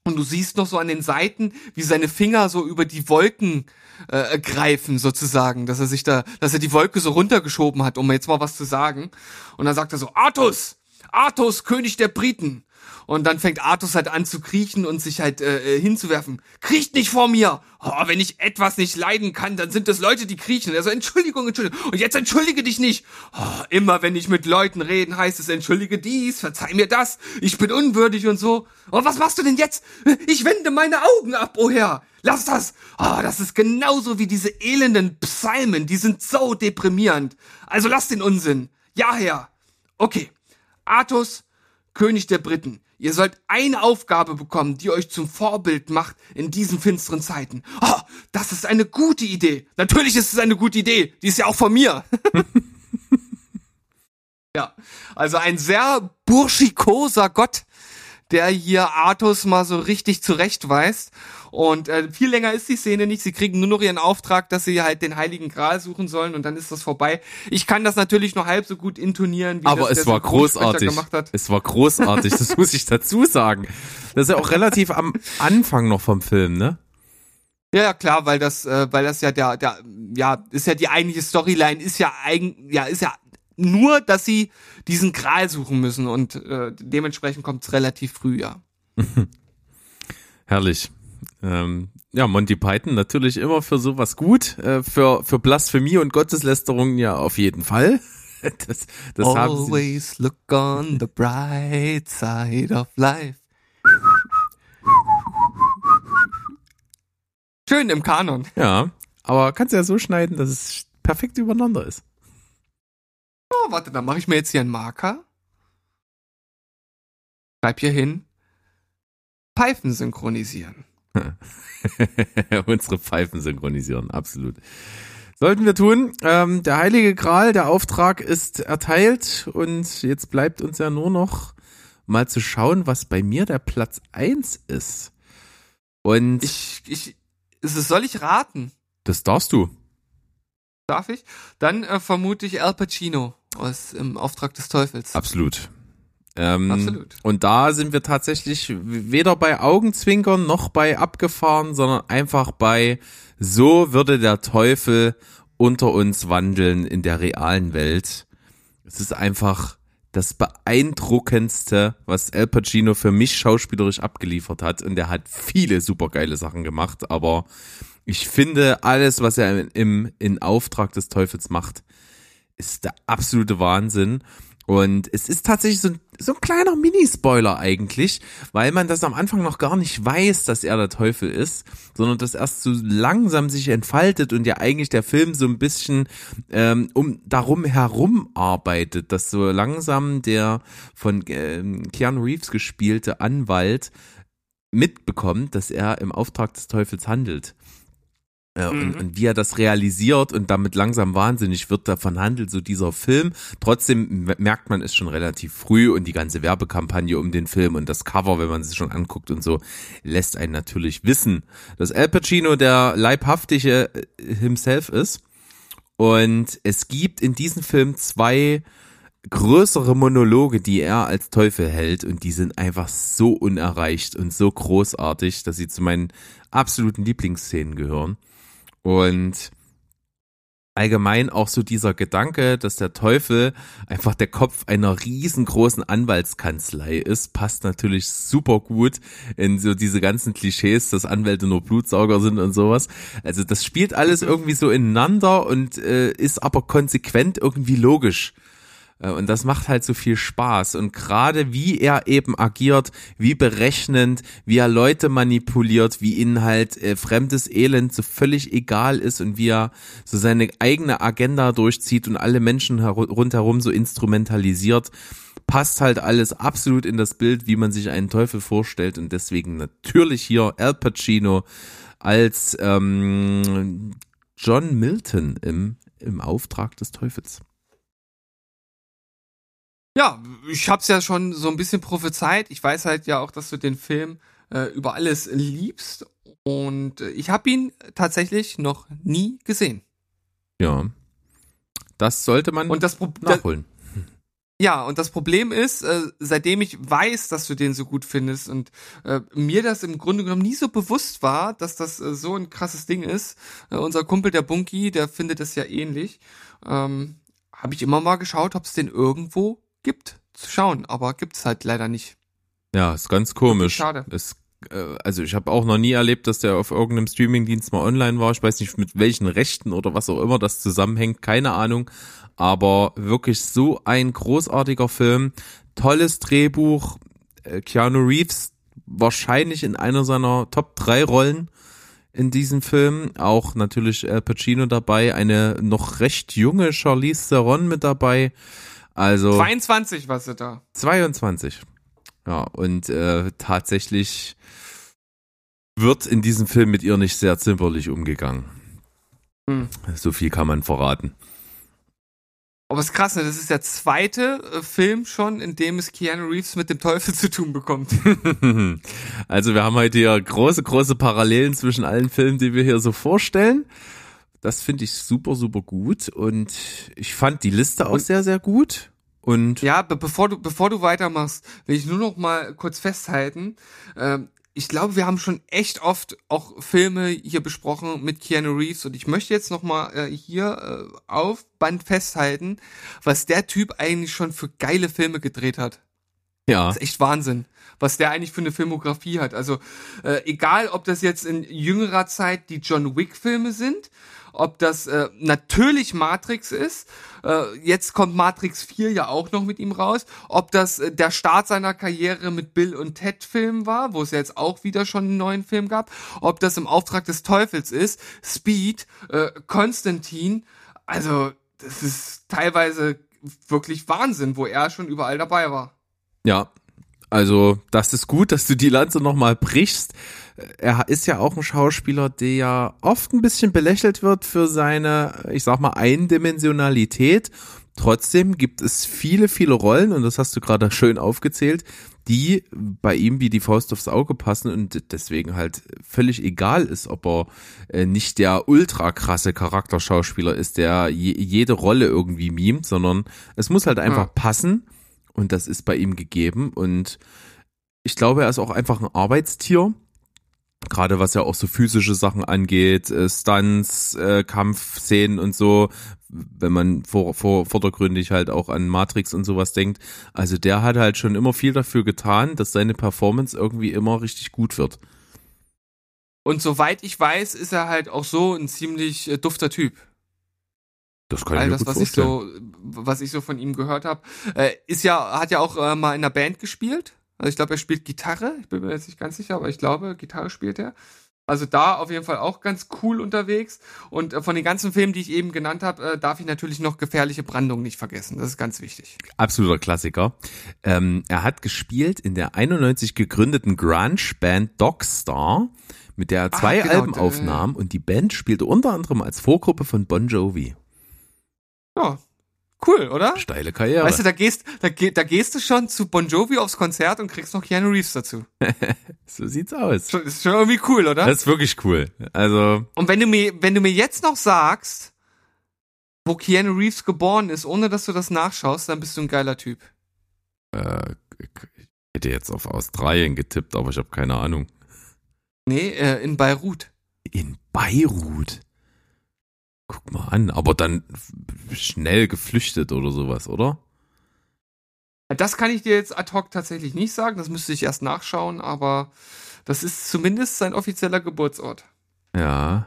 Und du siehst noch so an den Seiten, wie seine Finger so über die Wolken äh, greifen, sozusagen, dass er sich da, dass er die Wolke so runtergeschoben hat, um jetzt mal was zu sagen. Und dann sagt er so, Artus, Artus, König der Briten. Und dann fängt Artus halt an zu kriechen und sich halt äh, äh, hinzuwerfen. Kriecht nicht vor mir! Oh, wenn ich etwas nicht leiden kann, dann sind es Leute, die kriechen. Also Entschuldigung, Entschuldigung. Und jetzt entschuldige dich nicht. Oh, immer wenn ich mit Leuten reden, heißt es entschuldige dies, verzeih mir das, ich bin unwürdig und so. Oh, was machst du denn jetzt? Ich wende meine Augen ab, oh Herr. Lass das! Oh, das ist genauso wie diese elenden Psalmen, die sind so deprimierend. Also lass den Unsinn. Ja, Herr. Okay. Artus, König der Briten, ihr sollt eine Aufgabe bekommen, die euch zum Vorbild macht in diesen finsteren Zeiten. Oh, das ist eine gute Idee. Natürlich ist es eine gute Idee. Die ist ja auch von mir. ja, also ein sehr burschikoser Gott, der hier Artus mal so richtig zurechtweist. Und äh, viel länger ist die Szene nicht. Sie kriegen nur noch ihren Auftrag, dass sie halt den Heiligen Gral suchen sollen und dann ist das vorbei. Ich kann das natürlich nur halb so gut intonieren, wie Aber das es war großartig. gemacht hat. Es war großartig, das muss ich dazu sagen. Das ist ja auch relativ am Anfang noch vom Film, ne? Ja, ja, klar, weil das, äh, weil das ja der, der, ja, ist ja die eigentliche Storyline, ist ja eigen, ja, ist ja nur, dass sie diesen Gral suchen müssen und äh, dementsprechend kommt es relativ früh, ja. Herrlich. Ähm, ja, Monty Python natürlich immer für sowas gut. Äh, für, für Blasphemie und Gotteslästerung ja auf jeden Fall. Das, das. Always look on the bright side of life. Schön im Kanon. Ja, aber kannst ja so schneiden, dass es perfekt übereinander ist. Oh, warte, dann mache ich mir jetzt hier einen Marker. Schreib hier hin. Pfeifen synchronisieren. Unsere Pfeifen synchronisieren, absolut. Sollten wir tun. Ähm, der Heilige Gral, der Auftrag ist erteilt und jetzt bleibt uns ja nur noch mal zu schauen, was bei mir der Platz eins ist. Und Ich, ich, soll ich raten? das darfst du. Darf ich? Dann äh, vermute ich Al Pacino aus im Auftrag des Teufels. Absolut. Ähm, Absolut. Und da sind wir tatsächlich weder bei Augenzwinkern noch bei abgefahren, sondern einfach bei so würde der Teufel unter uns wandeln in der realen Welt. Es ist einfach das beeindruckendste, was Al Pacino für mich schauspielerisch abgeliefert hat. Und er hat viele supergeile Sachen gemacht, aber ich finde, alles, was er im, in Auftrag des Teufels macht, ist der absolute Wahnsinn. Und es ist tatsächlich so, ein- so ein kleiner Mini-Spoiler eigentlich, weil man das am Anfang noch gar nicht weiß, dass er der Teufel ist, sondern das erst so langsam sich entfaltet und ja eigentlich der Film so ein bisschen ähm, um darum herum arbeitet, dass so langsam der von ähm, Keanu Reeves gespielte Anwalt mitbekommt, dass er im Auftrag des Teufels handelt. Äh, und, Mhm. und wie er das realisiert und damit langsam wahnsinnig wird, davon handelt so dieser Film. Trotzdem merkt man es schon relativ früh und die ganze Werbekampagne um den Film und das Cover, wenn man es schon anguckt und so, lässt einen natürlich wissen, dass Al Pacino der leibhaftige äh, himself ist. Und es gibt in diesem Film zwei größere Monologe, die er als Teufel hält und die sind einfach so unerreicht und so großartig, dass sie zu meinen absoluten Lieblingsszenen gehören. Und allgemein auch so dieser Gedanke, dass der Teufel einfach der Kopf einer riesengroßen Anwaltskanzlei ist, passt natürlich super gut in so diese ganzen Klischees, dass Anwälte nur Blutsauger sind und sowas. Also das spielt alles irgendwie so ineinander und äh, ist aber konsequent irgendwie logisch. Äh, Und das macht halt so viel Spaß. Und gerade wie er eben agiert, wie berechnend, wie er Leute manipuliert, wie ihnen halt äh, fremdes Elend so völlig egal ist und wie er so seine eigene Agenda durchzieht und alle Menschen heru- rundherum so instrumentalisiert, passt halt alles absolut in das Bild, wie man sich einen Teufel vorstellt. Und deswegen natürlich hier Al Pacino als ähm, John Milton im, im Auftrag des Teufels. Ja, ich hab's ja schon so ein bisschen prophezeit. Ich weiß halt ja auch, dass du den Film äh, über alles liebst. Und äh, ich habe ihn tatsächlich noch nie gesehen. Ja. Das sollte man Und das, Pro das nachholen. Ja, und das Problem ist, äh, seitdem ich weiß, dass du den so gut findest und äh, mir das im Grunde genommen nie so bewusst war, dass das äh, so ein krasses Ding ist. Äh, unser Kumpel, der Bunky, der findet es ja ähnlich. Ähm, Habe ich immer mal geschaut, ob es den irgendwo gibt zu schauen, aber gibt's halt leider nicht. Ja, ist ganz komisch. schade. Es, äh, also ich habe auch noch nie erlebt, dass der auf irgendeinem Streamingdienst mal online war. Ich weiß nicht mit welchen Rechten oder was auch immer das zusammenhängt, keine Ahnung. Aber wirklich so ein großartiger Film, tolles Drehbuch. Äh, Keanu Reeves wahrscheinlich in einer seiner Top 3 Rollen in diesem Film. Auch natürlich Al Pacino dabei, eine noch recht junge Charlize Theron mit dabei. Also 22 war sie da. 22. Ja, und äh, tatsächlich wird in diesem Film mit ihr nicht sehr zimperlich umgegangen. Hm. So viel kann man verraten. Aber es ist krass, ne? das ist der zweite äh, Film schon, in dem es Keanu Reeves mit dem Teufel zu tun bekommt. also wir haben heute hier große, große Parallelen zwischen allen Filmen, die wir hier so vorstellen. Das finde ich super, super gut und ich fand die Liste auch sehr, sehr gut. Und ja, be bevor du bevor du weitermachst, will ich nur noch mal kurz festhalten. Ähm, ich glaube, wir haben schon echt oft auch Filme hier besprochen mit Keanu Reeves und ich möchte jetzt noch mal äh, hier äh, auf Band festhalten, was der Typ eigentlich schon für geile Filme gedreht hat. Ja. Das ist echt Wahnsinn, was der eigentlich für eine Filmografie hat. Also äh, egal, ob das jetzt in jüngerer Zeit die John Wick Filme sind ob das äh, natürlich Matrix ist. Äh, jetzt kommt Matrix 4 ja auch noch mit ihm raus. Ob das äh, der Start seiner Karriere mit Bill und Ted Film war, wo es ja jetzt auch wieder schon einen neuen Film gab. Ob das im Auftrag des Teufels ist, Speed, äh, Konstantin. Also das ist teilweise wirklich Wahnsinn, wo er schon überall dabei war. Ja, also das ist gut, dass du die Lanze nochmal brichst er ist ja auch ein Schauspieler, der ja oft ein bisschen belächelt wird für seine, ich sag mal, Eindimensionalität. Trotzdem gibt es viele, viele Rollen, und das hast du gerade schön aufgezählt, die bei ihm wie die Faust aufs Auge passen und deswegen halt völlig egal ist, ob er äh, nicht der ultra krasse Charakterschauspieler ist, der jede Rolle irgendwie mimt, sondern es muss halt einfach ja. passen und das ist bei ihm gegeben und ich glaube, er ist auch einfach ein Arbeitstier gerade was ja auch so physische Sachen angeht, äh, Stunts, äh, Kampfszenen und so, wenn man vor, vor, vordergründig halt auch an Matrix und sowas denkt. Also der hat halt schon immer viel dafür getan, dass seine Performance irgendwie immer richtig gut wird. Und soweit ich weiß, ist er halt auch so ein ziemlich äh, dufter Typ. Das kann ich All das, mir was vorstellen. ich so, was ich so von ihm gehört habe, äh, ist ja, hat ja auch äh, mal in einer Band gespielt. Also ich glaube, er spielt Gitarre. Ich bin mir jetzt nicht ganz sicher, aber ich glaube, Gitarre spielt er. Also da auf jeden Fall auch ganz cool unterwegs. Und äh, von den ganzen Filmen, die ich eben genannt habe, äh, darf ich natürlich noch gefährliche Brandung nicht vergessen. Das ist ganz wichtig. Absoluter Klassiker. Ähm, er hat gespielt in der 91 gegründeten Grunge-Band Dogstar, mit der er zwei ah, genau, Alben aufnahm. Und die Band spielte unter anderem als Vorgruppe von Bon Jovi. Ja, Cool, oder? Steile Karriere. Weißt du, da gehst, da, da gehst du schon zu Bon Jovi aufs Konzert und kriegst noch Keanu Reeves dazu. so sieht's aus. Das ist schon irgendwie cool, oder? Das ist wirklich cool. Also. Und wenn du mir, wenn du mir jetzt noch sagst, wo Keanu Reeves geboren ist, ohne dass du das nachschaust, dann bist du ein geiler Typ. Äh, ich hätte jetzt auf Australien getippt, aber ich habe keine Ahnung. Nee, äh, in Beirut. In Beirut? Guck mal an, aber dann schnell geflüchtet oder sowas, oder? Das kann ich dir jetzt ad hoc tatsächlich nicht sagen, das müsste ich erst nachschauen, aber das ist zumindest sein offizieller Geburtsort. Ja.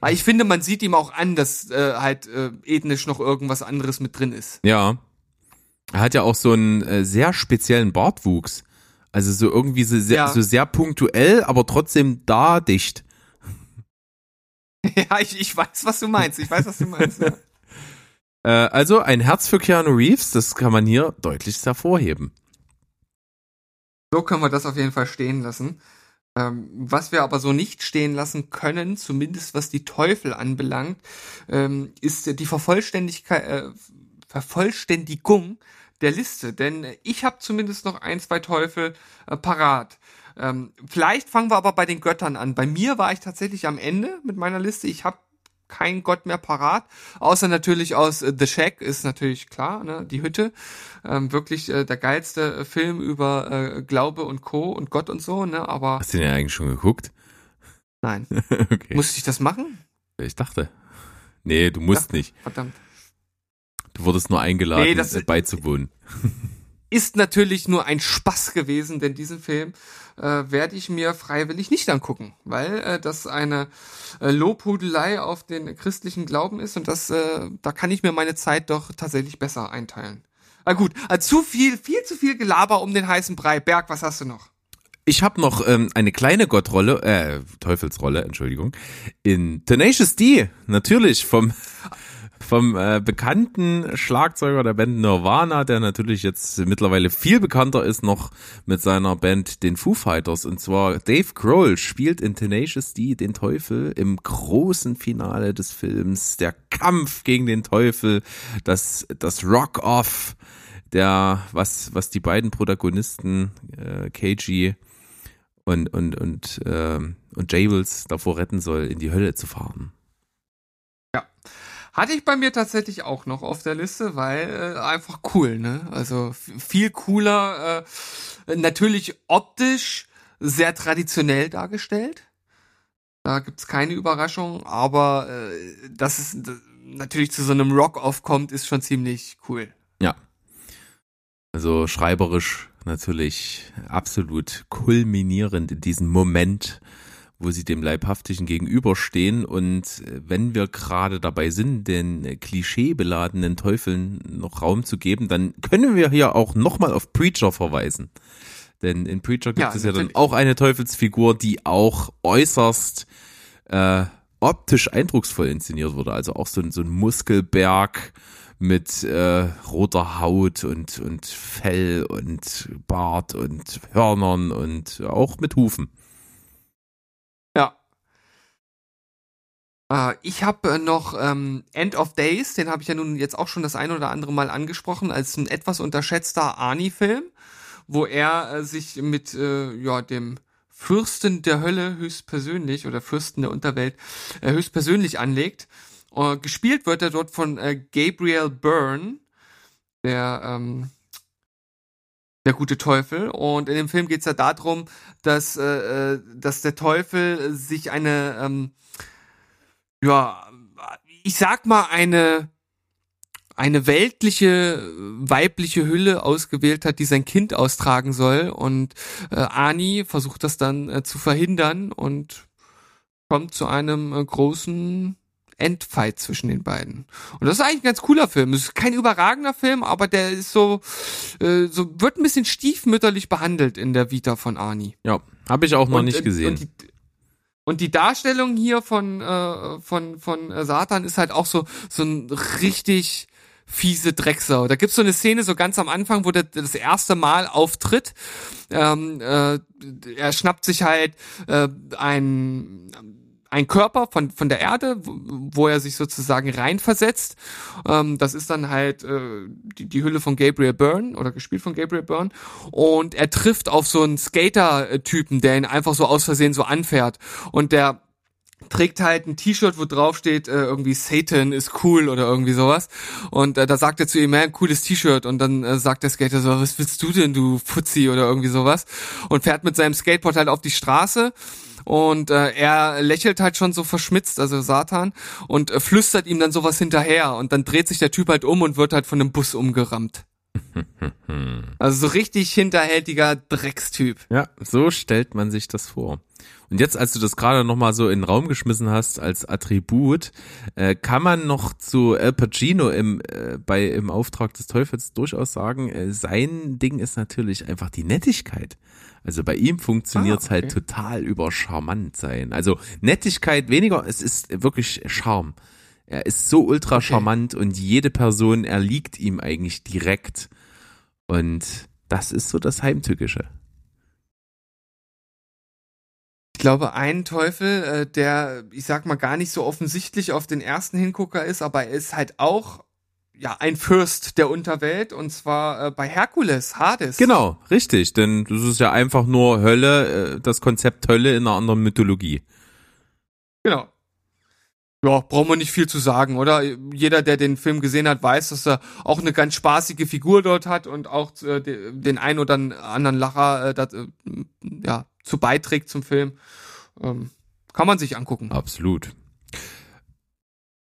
Aber ich finde, man sieht ihm auch an, dass äh, halt äh, ethnisch noch irgendwas anderes mit drin ist. Ja. Er hat ja auch so einen äh, sehr speziellen Bartwuchs. Also so irgendwie so sehr, ja. so sehr punktuell, aber trotzdem da dicht. Ja, ich, ich weiß, was du meinst. Ich weiß, was du meinst. Ja. äh, also ein Herz für Keanu Reeves, das kann man hier deutlich hervorheben. So können wir das auf jeden Fall stehen lassen. Ähm, was wir aber so nicht stehen lassen können, zumindest was die Teufel anbelangt, ähm, ist die Vervollständigkeit, äh, Vervollständigung der Liste. Denn ich habe zumindest noch ein, zwei Teufel äh, parat. Ähm, vielleicht fangen wir aber bei den Göttern an. Bei mir war ich tatsächlich am Ende mit meiner Liste. Ich habe kein Gott mehr parat, außer natürlich aus äh, The Shack ist natürlich klar, ne, die Hütte, ähm, wirklich äh, der geilste Film über äh, Glaube und Co. und Gott und so, ne, aber. Hast du den ja eigentlich schon geguckt? Nein. okay. Musste ich das machen? Ich dachte. Nee, du musst dachte, nicht. Verdammt. Du wurdest nur eingeladen, nee, das, beizuwohnen. Ist natürlich nur ein Spaß gewesen, denn diesen Film äh, werde ich mir freiwillig nicht angucken, weil äh, das eine äh, Lobhudelei auf den christlichen Glauben ist und das, äh, da kann ich mir meine Zeit doch tatsächlich besser einteilen. Ah gut, äh, zu viel, viel zu viel Gelaber um den heißen Brei. Berg, was hast du noch? Ich habe noch ähm, eine kleine Gottrolle, äh, Teufelsrolle, Entschuldigung, in Tenacious D, natürlich vom vom äh, bekannten Schlagzeuger der Band Nirvana, der natürlich jetzt mittlerweile viel bekannter ist noch mit seiner Band den Foo Fighters. Und zwar Dave Grohl spielt in Tenacious D den Teufel im großen Finale des Films. Der Kampf gegen den Teufel, das, das Rock-Off, der, was, was die beiden Protagonisten, äh, KG und, und, und, äh, und Jables davor retten soll, in die Hölle zu fahren. Hatte ich bei mir tatsächlich auch noch auf der Liste, weil äh, einfach cool, ne? Also viel cooler, äh, natürlich optisch sehr traditionell dargestellt. Da gibt's keine Überraschung, aber äh, dass es natürlich zu so einem Rock aufkommt, ist schon ziemlich cool. Ja. Also schreiberisch natürlich absolut kulminierend in diesem Moment, wo sie dem Leibhaftigen gegenüberstehen. Und äh, wenn wir gerade dabei sind, den klischeebeladenen Teufeln noch Raum zu geben, dann können wir hier auch nochmal auf Preacher verweisen. Denn in Preacher gibt ja, es ja dann auch eine Teufelsfigur, die auch äußerst äh, optisch eindrucksvoll inszeniert wurde. Also auch so, ein so ein Muskelberg mit äh, roter Haut und, und Fell und Bart und Hörnern und auch mit Hufen. Ja. Äh, ich habe äh, noch ähm, End of Days, den habe ich ja nun jetzt auch schon das ein oder andere Mal angesprochen, als ein etwas unterschätzter Arnie-Film, wo er äh, sich mit äh, ja, dem Fürsten der Hölle höchstpersönlich oder Fürsten der Unterwelt höchstpersönlich anlegt gespielt wird er dort von Gabriel Byrne, der, ähm, der gute Teufel. Und in dem Film geht es ja darum, dass, äh, dass der Teufel sich eine, ähm, ja, ich sag mal, eine, eine weltliche weibliche Hülle ausgewählt hat, die sein Kind austragen soll. Und äh, Ani versucht das dann äh, zu verhindern und kommt zu einem äh, großen Endfight zwischen den beiden. Und das ist eigentlich ein ganz cooler Film. Es ist kein überragender Film, aber der ist so, äh, so wird ein bisschen stiefmütterlich behandelt in der Vita von Arnie. Ja, habe ich auch noch und, nicht gesehen. Und die, und die Darstellung hier von äh, von von äh, Satan ist halt auch so so ein richtig fiese Drecksau. Da gibt's so eine Szene so ganz am Anfang, wo der das erste Mal auftritt. Ähm, äh, er schnappt sich halt äh, ein ein Körper von, von der Erde, wo er sich sozusagen reinversetzt. Ähm, das ist dann halt äh, die, die Hülle von Gabriel Byrne oder gespielt von Gabriel Byrne. Und er trifft auf so einen Skater-Typen, der ihn einfach so aus Versehen so anfährt. Und der trägt halt ein T-Shirt, wo drauf steht, äh, irgendwie Satan ist cool oder irgendwie sowas. Und äh, da sagt er zu ihm, ja, cooles T-Shirt. Und dann äh, sagt der Skater so, was willst du denn, du Fuzzi oder irgendwie sowas. Und fährt mit seinem Skateboard halt auf die Straße und äh, er lächelt halt schon so verschmitzt, also Satan, und äh, flüstert ihm dann sowas hinterher und dann dreht sich der Typ halt um und wird halt von einem Bus umgerammt. also so richtig hinterhältiger Dreckstyp. Ja, so stellt man sich das vor. Und jetzt, als du das gerade nochmal so in den Raum geschmissen hast als Attribut, äh, kann man noch zu Al Pacino im, äh, bei, im Auftrag des Teufels durchaus sagen, äh, sein Ding ist natürlich einfach die Nettigkeit. Also bei ihm funktioniert's ah, halt okay. halt total über charmant sein. Also Nettigkeit weniger, es ist wirklich Charme. Er ist so ultra okay. charmant und jede Person erliegt ihm eigentlich direkt. Und das ist so das Heimtückische. Ich glaube, ein Teufel, äh, der, ich sag mal, gar nicht so offensichtlich auf den ersten Hingucker ist, aber er ist halt auch ja, ein Fürst der Unterwelt und zwar äh, bei Herkules, Hades. Genau, richtig, denn das ist ja einfach nur Hölle, äh, das Konzept Hölle in einer anderen Mythologie. Genau. Ja, brauchen wir nicht viel zu sagen, oder? Jeder, der den Film gesehen hat, weiß, dass er auch eine ganz spaßige Figur dort hat und auch äh, den ein oder anderen Lacher äh, dat, äh, ja, zu beiträgt zum Film. Ähm, kann man sich angucken. Absolut.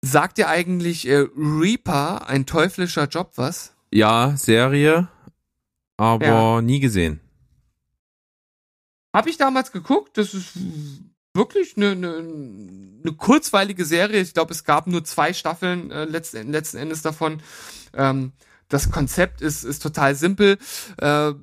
Sagt dir eigentlich äh, Reaper, ein teuflischer Job, was? Ja, Serie, aber ja. nie gesehen. Hab ich damals geguckt, das ist wirklich eine, eine, eine kurzweilige Serie. Ich glaube, es gab nur zwei Staffeln äh, letzten, letzten Endes davon. Ähm, das Konzept ist, ist total simpel. Äh,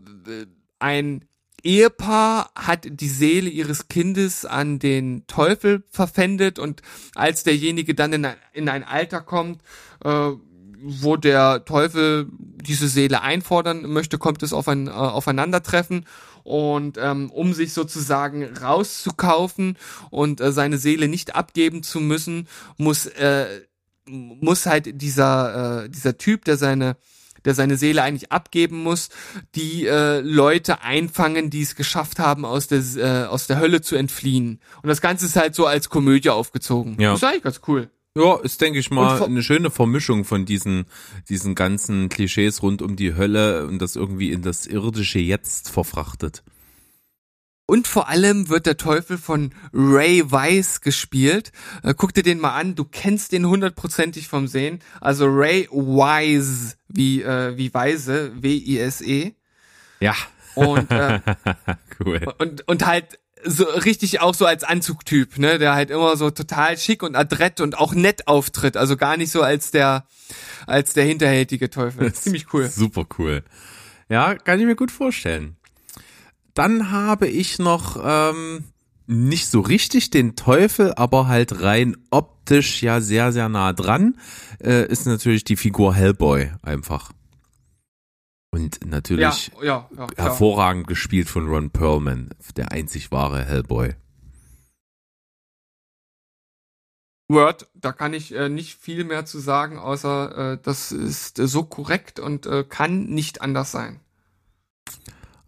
ein Ehepaar hat die Seele ihres Kindes an den Teufel verpfändet und als derjenige dann in ein, in ein Alter kommt, äh, wo der Teufel diese Seele einfordern möchte, kommt es auf ein äh, Aufeinandertreffen und ähm, um sich sozusagen rauszukaufen und äh, seine Seele nicht abgeben zu müssen, muss äh, muss halt dieser äh, dieser Typ, der seine der seine Seele eigentlich abgeben muss, die äh, Leute einfangen, die es geschafft haben, aus der, äh, aus der Hölle zu entfliehen. Und das Ganze ist halt so als Komödie aufgezogen. Ja. Das ist eigentlich ganz cool. Ja, ist, denke ich mal, eine schöne Vermischung von diesen, diesen ganzen Klischees rund um die Hölle und das irgendwie in das irdische Jetzt verfrachtet. Und vor allem wird der Teufel von Ray Weiss gespielt. Äh, guck dir den mal an, du kennst den hundertprozentig vom Sehen. Also Ray Wise, wie, äh, wie Weise, W-I-S-E. Ja. Und, äh, cool. und, und halt so richtig auch so als Anzugtyp, ne, der halt immer so total schick und adrett und auch nett auftritt. Also gar nicht so als der, als der hinterhältige Teufel. Ziemlich cool. Super cool. Ja, kann ich mir gut vorstellen. Dann habe ich noch ähm, nicht so richtig den Teufel, aber halt rein optisch ja sehr, sehr nah dran, äh, ist natürlich die Figur Hellboy einfach. Und Ja, natürlich ja, ja. klar. hervorragend gespielt von Ron Perlman, der einzig wahre Hellboy. Word, da kann ich äh, nicht viel mehr zu sagen, außer äh, das ist äh, so korrekt und äh, kann nicht anders sein.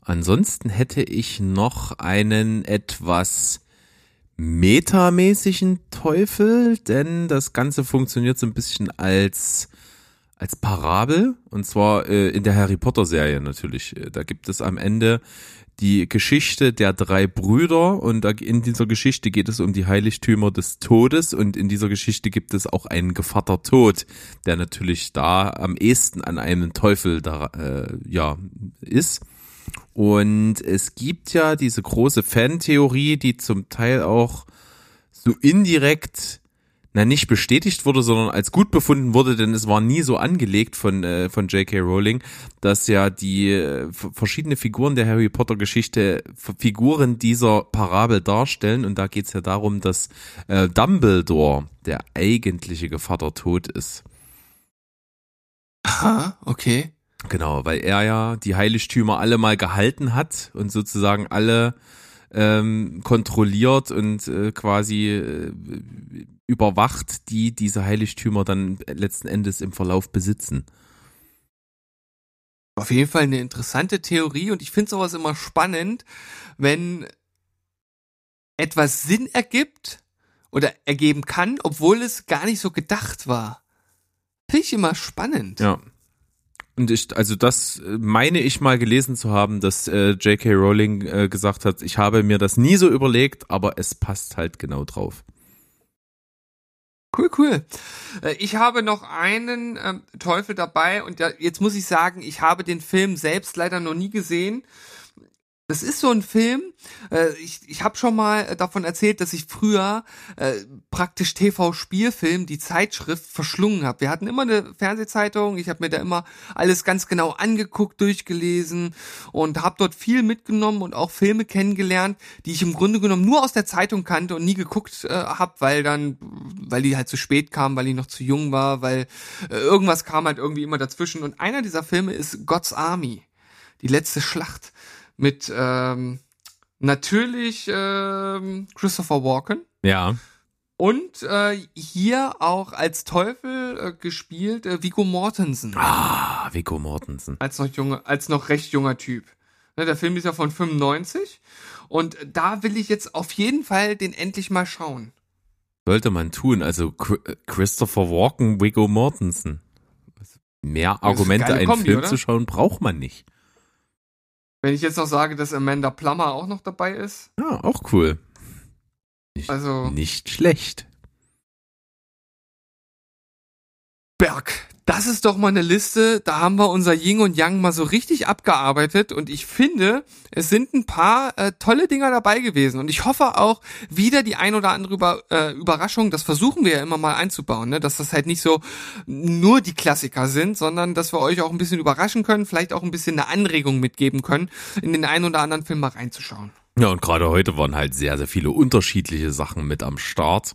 Ansonsten hätte ich noch einen etwas metamäßigen Teufel, denn das Ganze funktioniert so ein bisschen als als Parabel und zwar äh, in der Harry Potter Serie natürlich. Äh, Da gibt es am Ende die Geschichte der drei Brüder und in dieser Geschichte geht es um die Heiligtümer des Todes und in dieser Geschichte gibt es auch einen Gevatter Tod, der natürlich da am ehesten an einem Teufel da äh, ja ist. Und es gibt ja diese große Fantheorie, die zum Teil auch so indirekt, na nicht bestätigt wurde, sondern als gut befunden wurde, denn es war nie so angelegt von, äh, von J.K. Rowling, dass ja die äh, verschiedene Figuren der Harry Potter Geschichte Figuren dieser Parabel darstellen. Und da geht's ja darum, dass äh, Dumbledore der eigentliche Gevatter tot ist. Aha, okay. Genau, weil er ja die Heiligtümer alle mal gehalten hat und sozusagen alle ähm, kontrolliert und äh, quasi äh, überwacht, die diese Heiligtümer dann letzten Endes im Verlauf besitzen. Auf jeden Fall eine interessante Theorie und ich finde sowas immer spannend, wenn etwas Sinn ergibt oder ergeben kann, obwohl es gar nicht so gedacht war. Finde ich immer spannend. Ja. Und ich, also das äh, meine ich mal gelesen zu haben, dass äh, J.K. Rowling äh, gesagt hat, ich habe mir das nie so überlegt, aber es passt halt genau drauf. Cool, cool. Äh, Ich habe noch einen ähm, Teufel dabei und ja, jetzt muss ich sagen, ich habe den Film selbst leider noch nie gesehen. Das ist so ein Film, äh, ich, ich habe schon mal äh, davon erzählt, dass ich früher äh, praktisch TV-Spielfilm, die Zeitschrift, verschlungen habe. Wir hatten immer eine Fernsehzeitung, ich habe mir da immer alles ganz genau angeguckt, durchgelesen und habe dort viel mitgenommen und auch Filme kennengelernt, die ich im Grunde genommen nur aus der Zeitung kannte und nie geguckt äh, habe, weil dann, weil die halt zu spät kamen, weil ich noch zu jung war, weil äh, irgendwas kam halt irgendwie immer dazwischen. Und einer dieser Filme ist God's Army, die letzte Schlacht mit ähm, natürlich ähm, Christopher Walken Ja. und äh, hier auch als Teufel äh, gespielt äh, Viggo Mortensen Ah, Viggo Mortensen. als noch junge, als noch recht junger Typ. Ne, der Film ist ja von 95 und da will ich jetzt auf jeden Fall den endlich mal schauen. Sollte man tun. Also Chri- Christopher Walken, Viggo Mortensen. Mehr Argumente, einen Kombi, Film oder? zu schauen, braucht man nicht. Wenn ich jetzt noch sage, dass Amanda Plummer auch noch dabei ist, Ja, auch cool. Nicht, also nicht schlecht. Berg, Das ist doch mal eine Liste, da haben wir unser Yin und Yang mal so richtig abgearbeitet und ich finde, es sind ein paar äh, tolle Dinger dabei gewesen und ich hoffe auch wieder die ein oder andere Über, äh, Überraschung, das versuchen wir ja immer mal einzubauen, ne? dass das halt nicht so nur die Klassiker sind, sondern dass wir euch auch ein bisschen überraschen können, vielleicht auch ein bisschen eine Anregung mitgeben können, in den einen oder anderen Film mal reinzuschauen. Ja, und gerade heute waren halt sehr, sehr viele unterschiedliche Sachen mit am Start.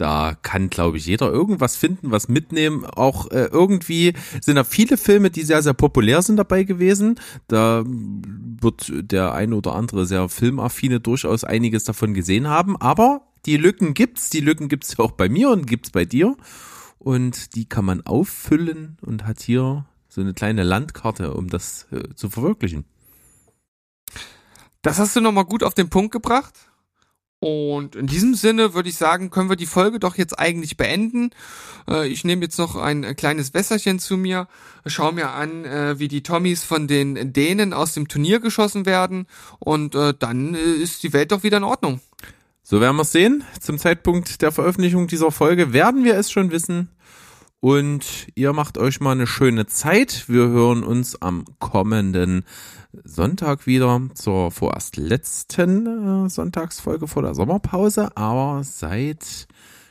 Da kann, glaube ich, jeder irgendwas finden, was mitnehmen. Auch äh, irgendwie sind da viele Filme, die sehr, sehr populär sind dabei gewesen. Da wird der ein oder andere sehr filmaffine durchaus einiges davon gesehen haben. Aber die Lücken gibt's. Die Lücken gibt's auch bei mir und gibt's bei dir. Und die kann man auffüllen und hat hier so eine kleine Landkarte, um das äh, zu verwirklichen. Das hast du nochmal gut auf den Punkt gebracht. Und in diesem Sinne würde ich sagen, können wir die Folge doch jetzt eigentlich beenden. Äh, ich nehme jetzt noch ein kleines Wässerchen zu mir, schaue mir an, äh, wie die Tommys von den Dänen aus dem Turnier geschossen werden und äh, dann ist die Welt doch wieder in Ordnung. So werden wir es sehen. Zum Zeitpunkt der Veröffentlichung dieser Folge werden wir es schon wissen. Und ihr macht euch mal eine schöne Zeit. Wir hören uns am kommenden Sonntag wieder zur vorerst letzten äh, Sonntagsfolge vor der Sommerpause. Aber seid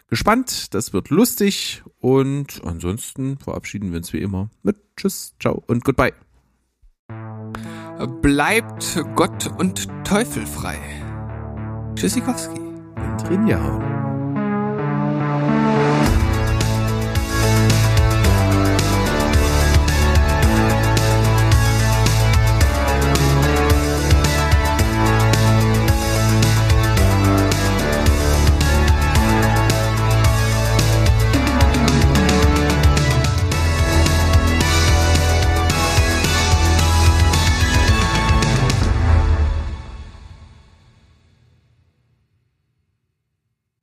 gespannt, das wird lustig. Und ansonsten verabschieden wir uns wie immer mit Tschüss, Ciao und Goodbye. Bleibt Gott und Teufel frei. Tschüssikowski. Und Rinjahauen.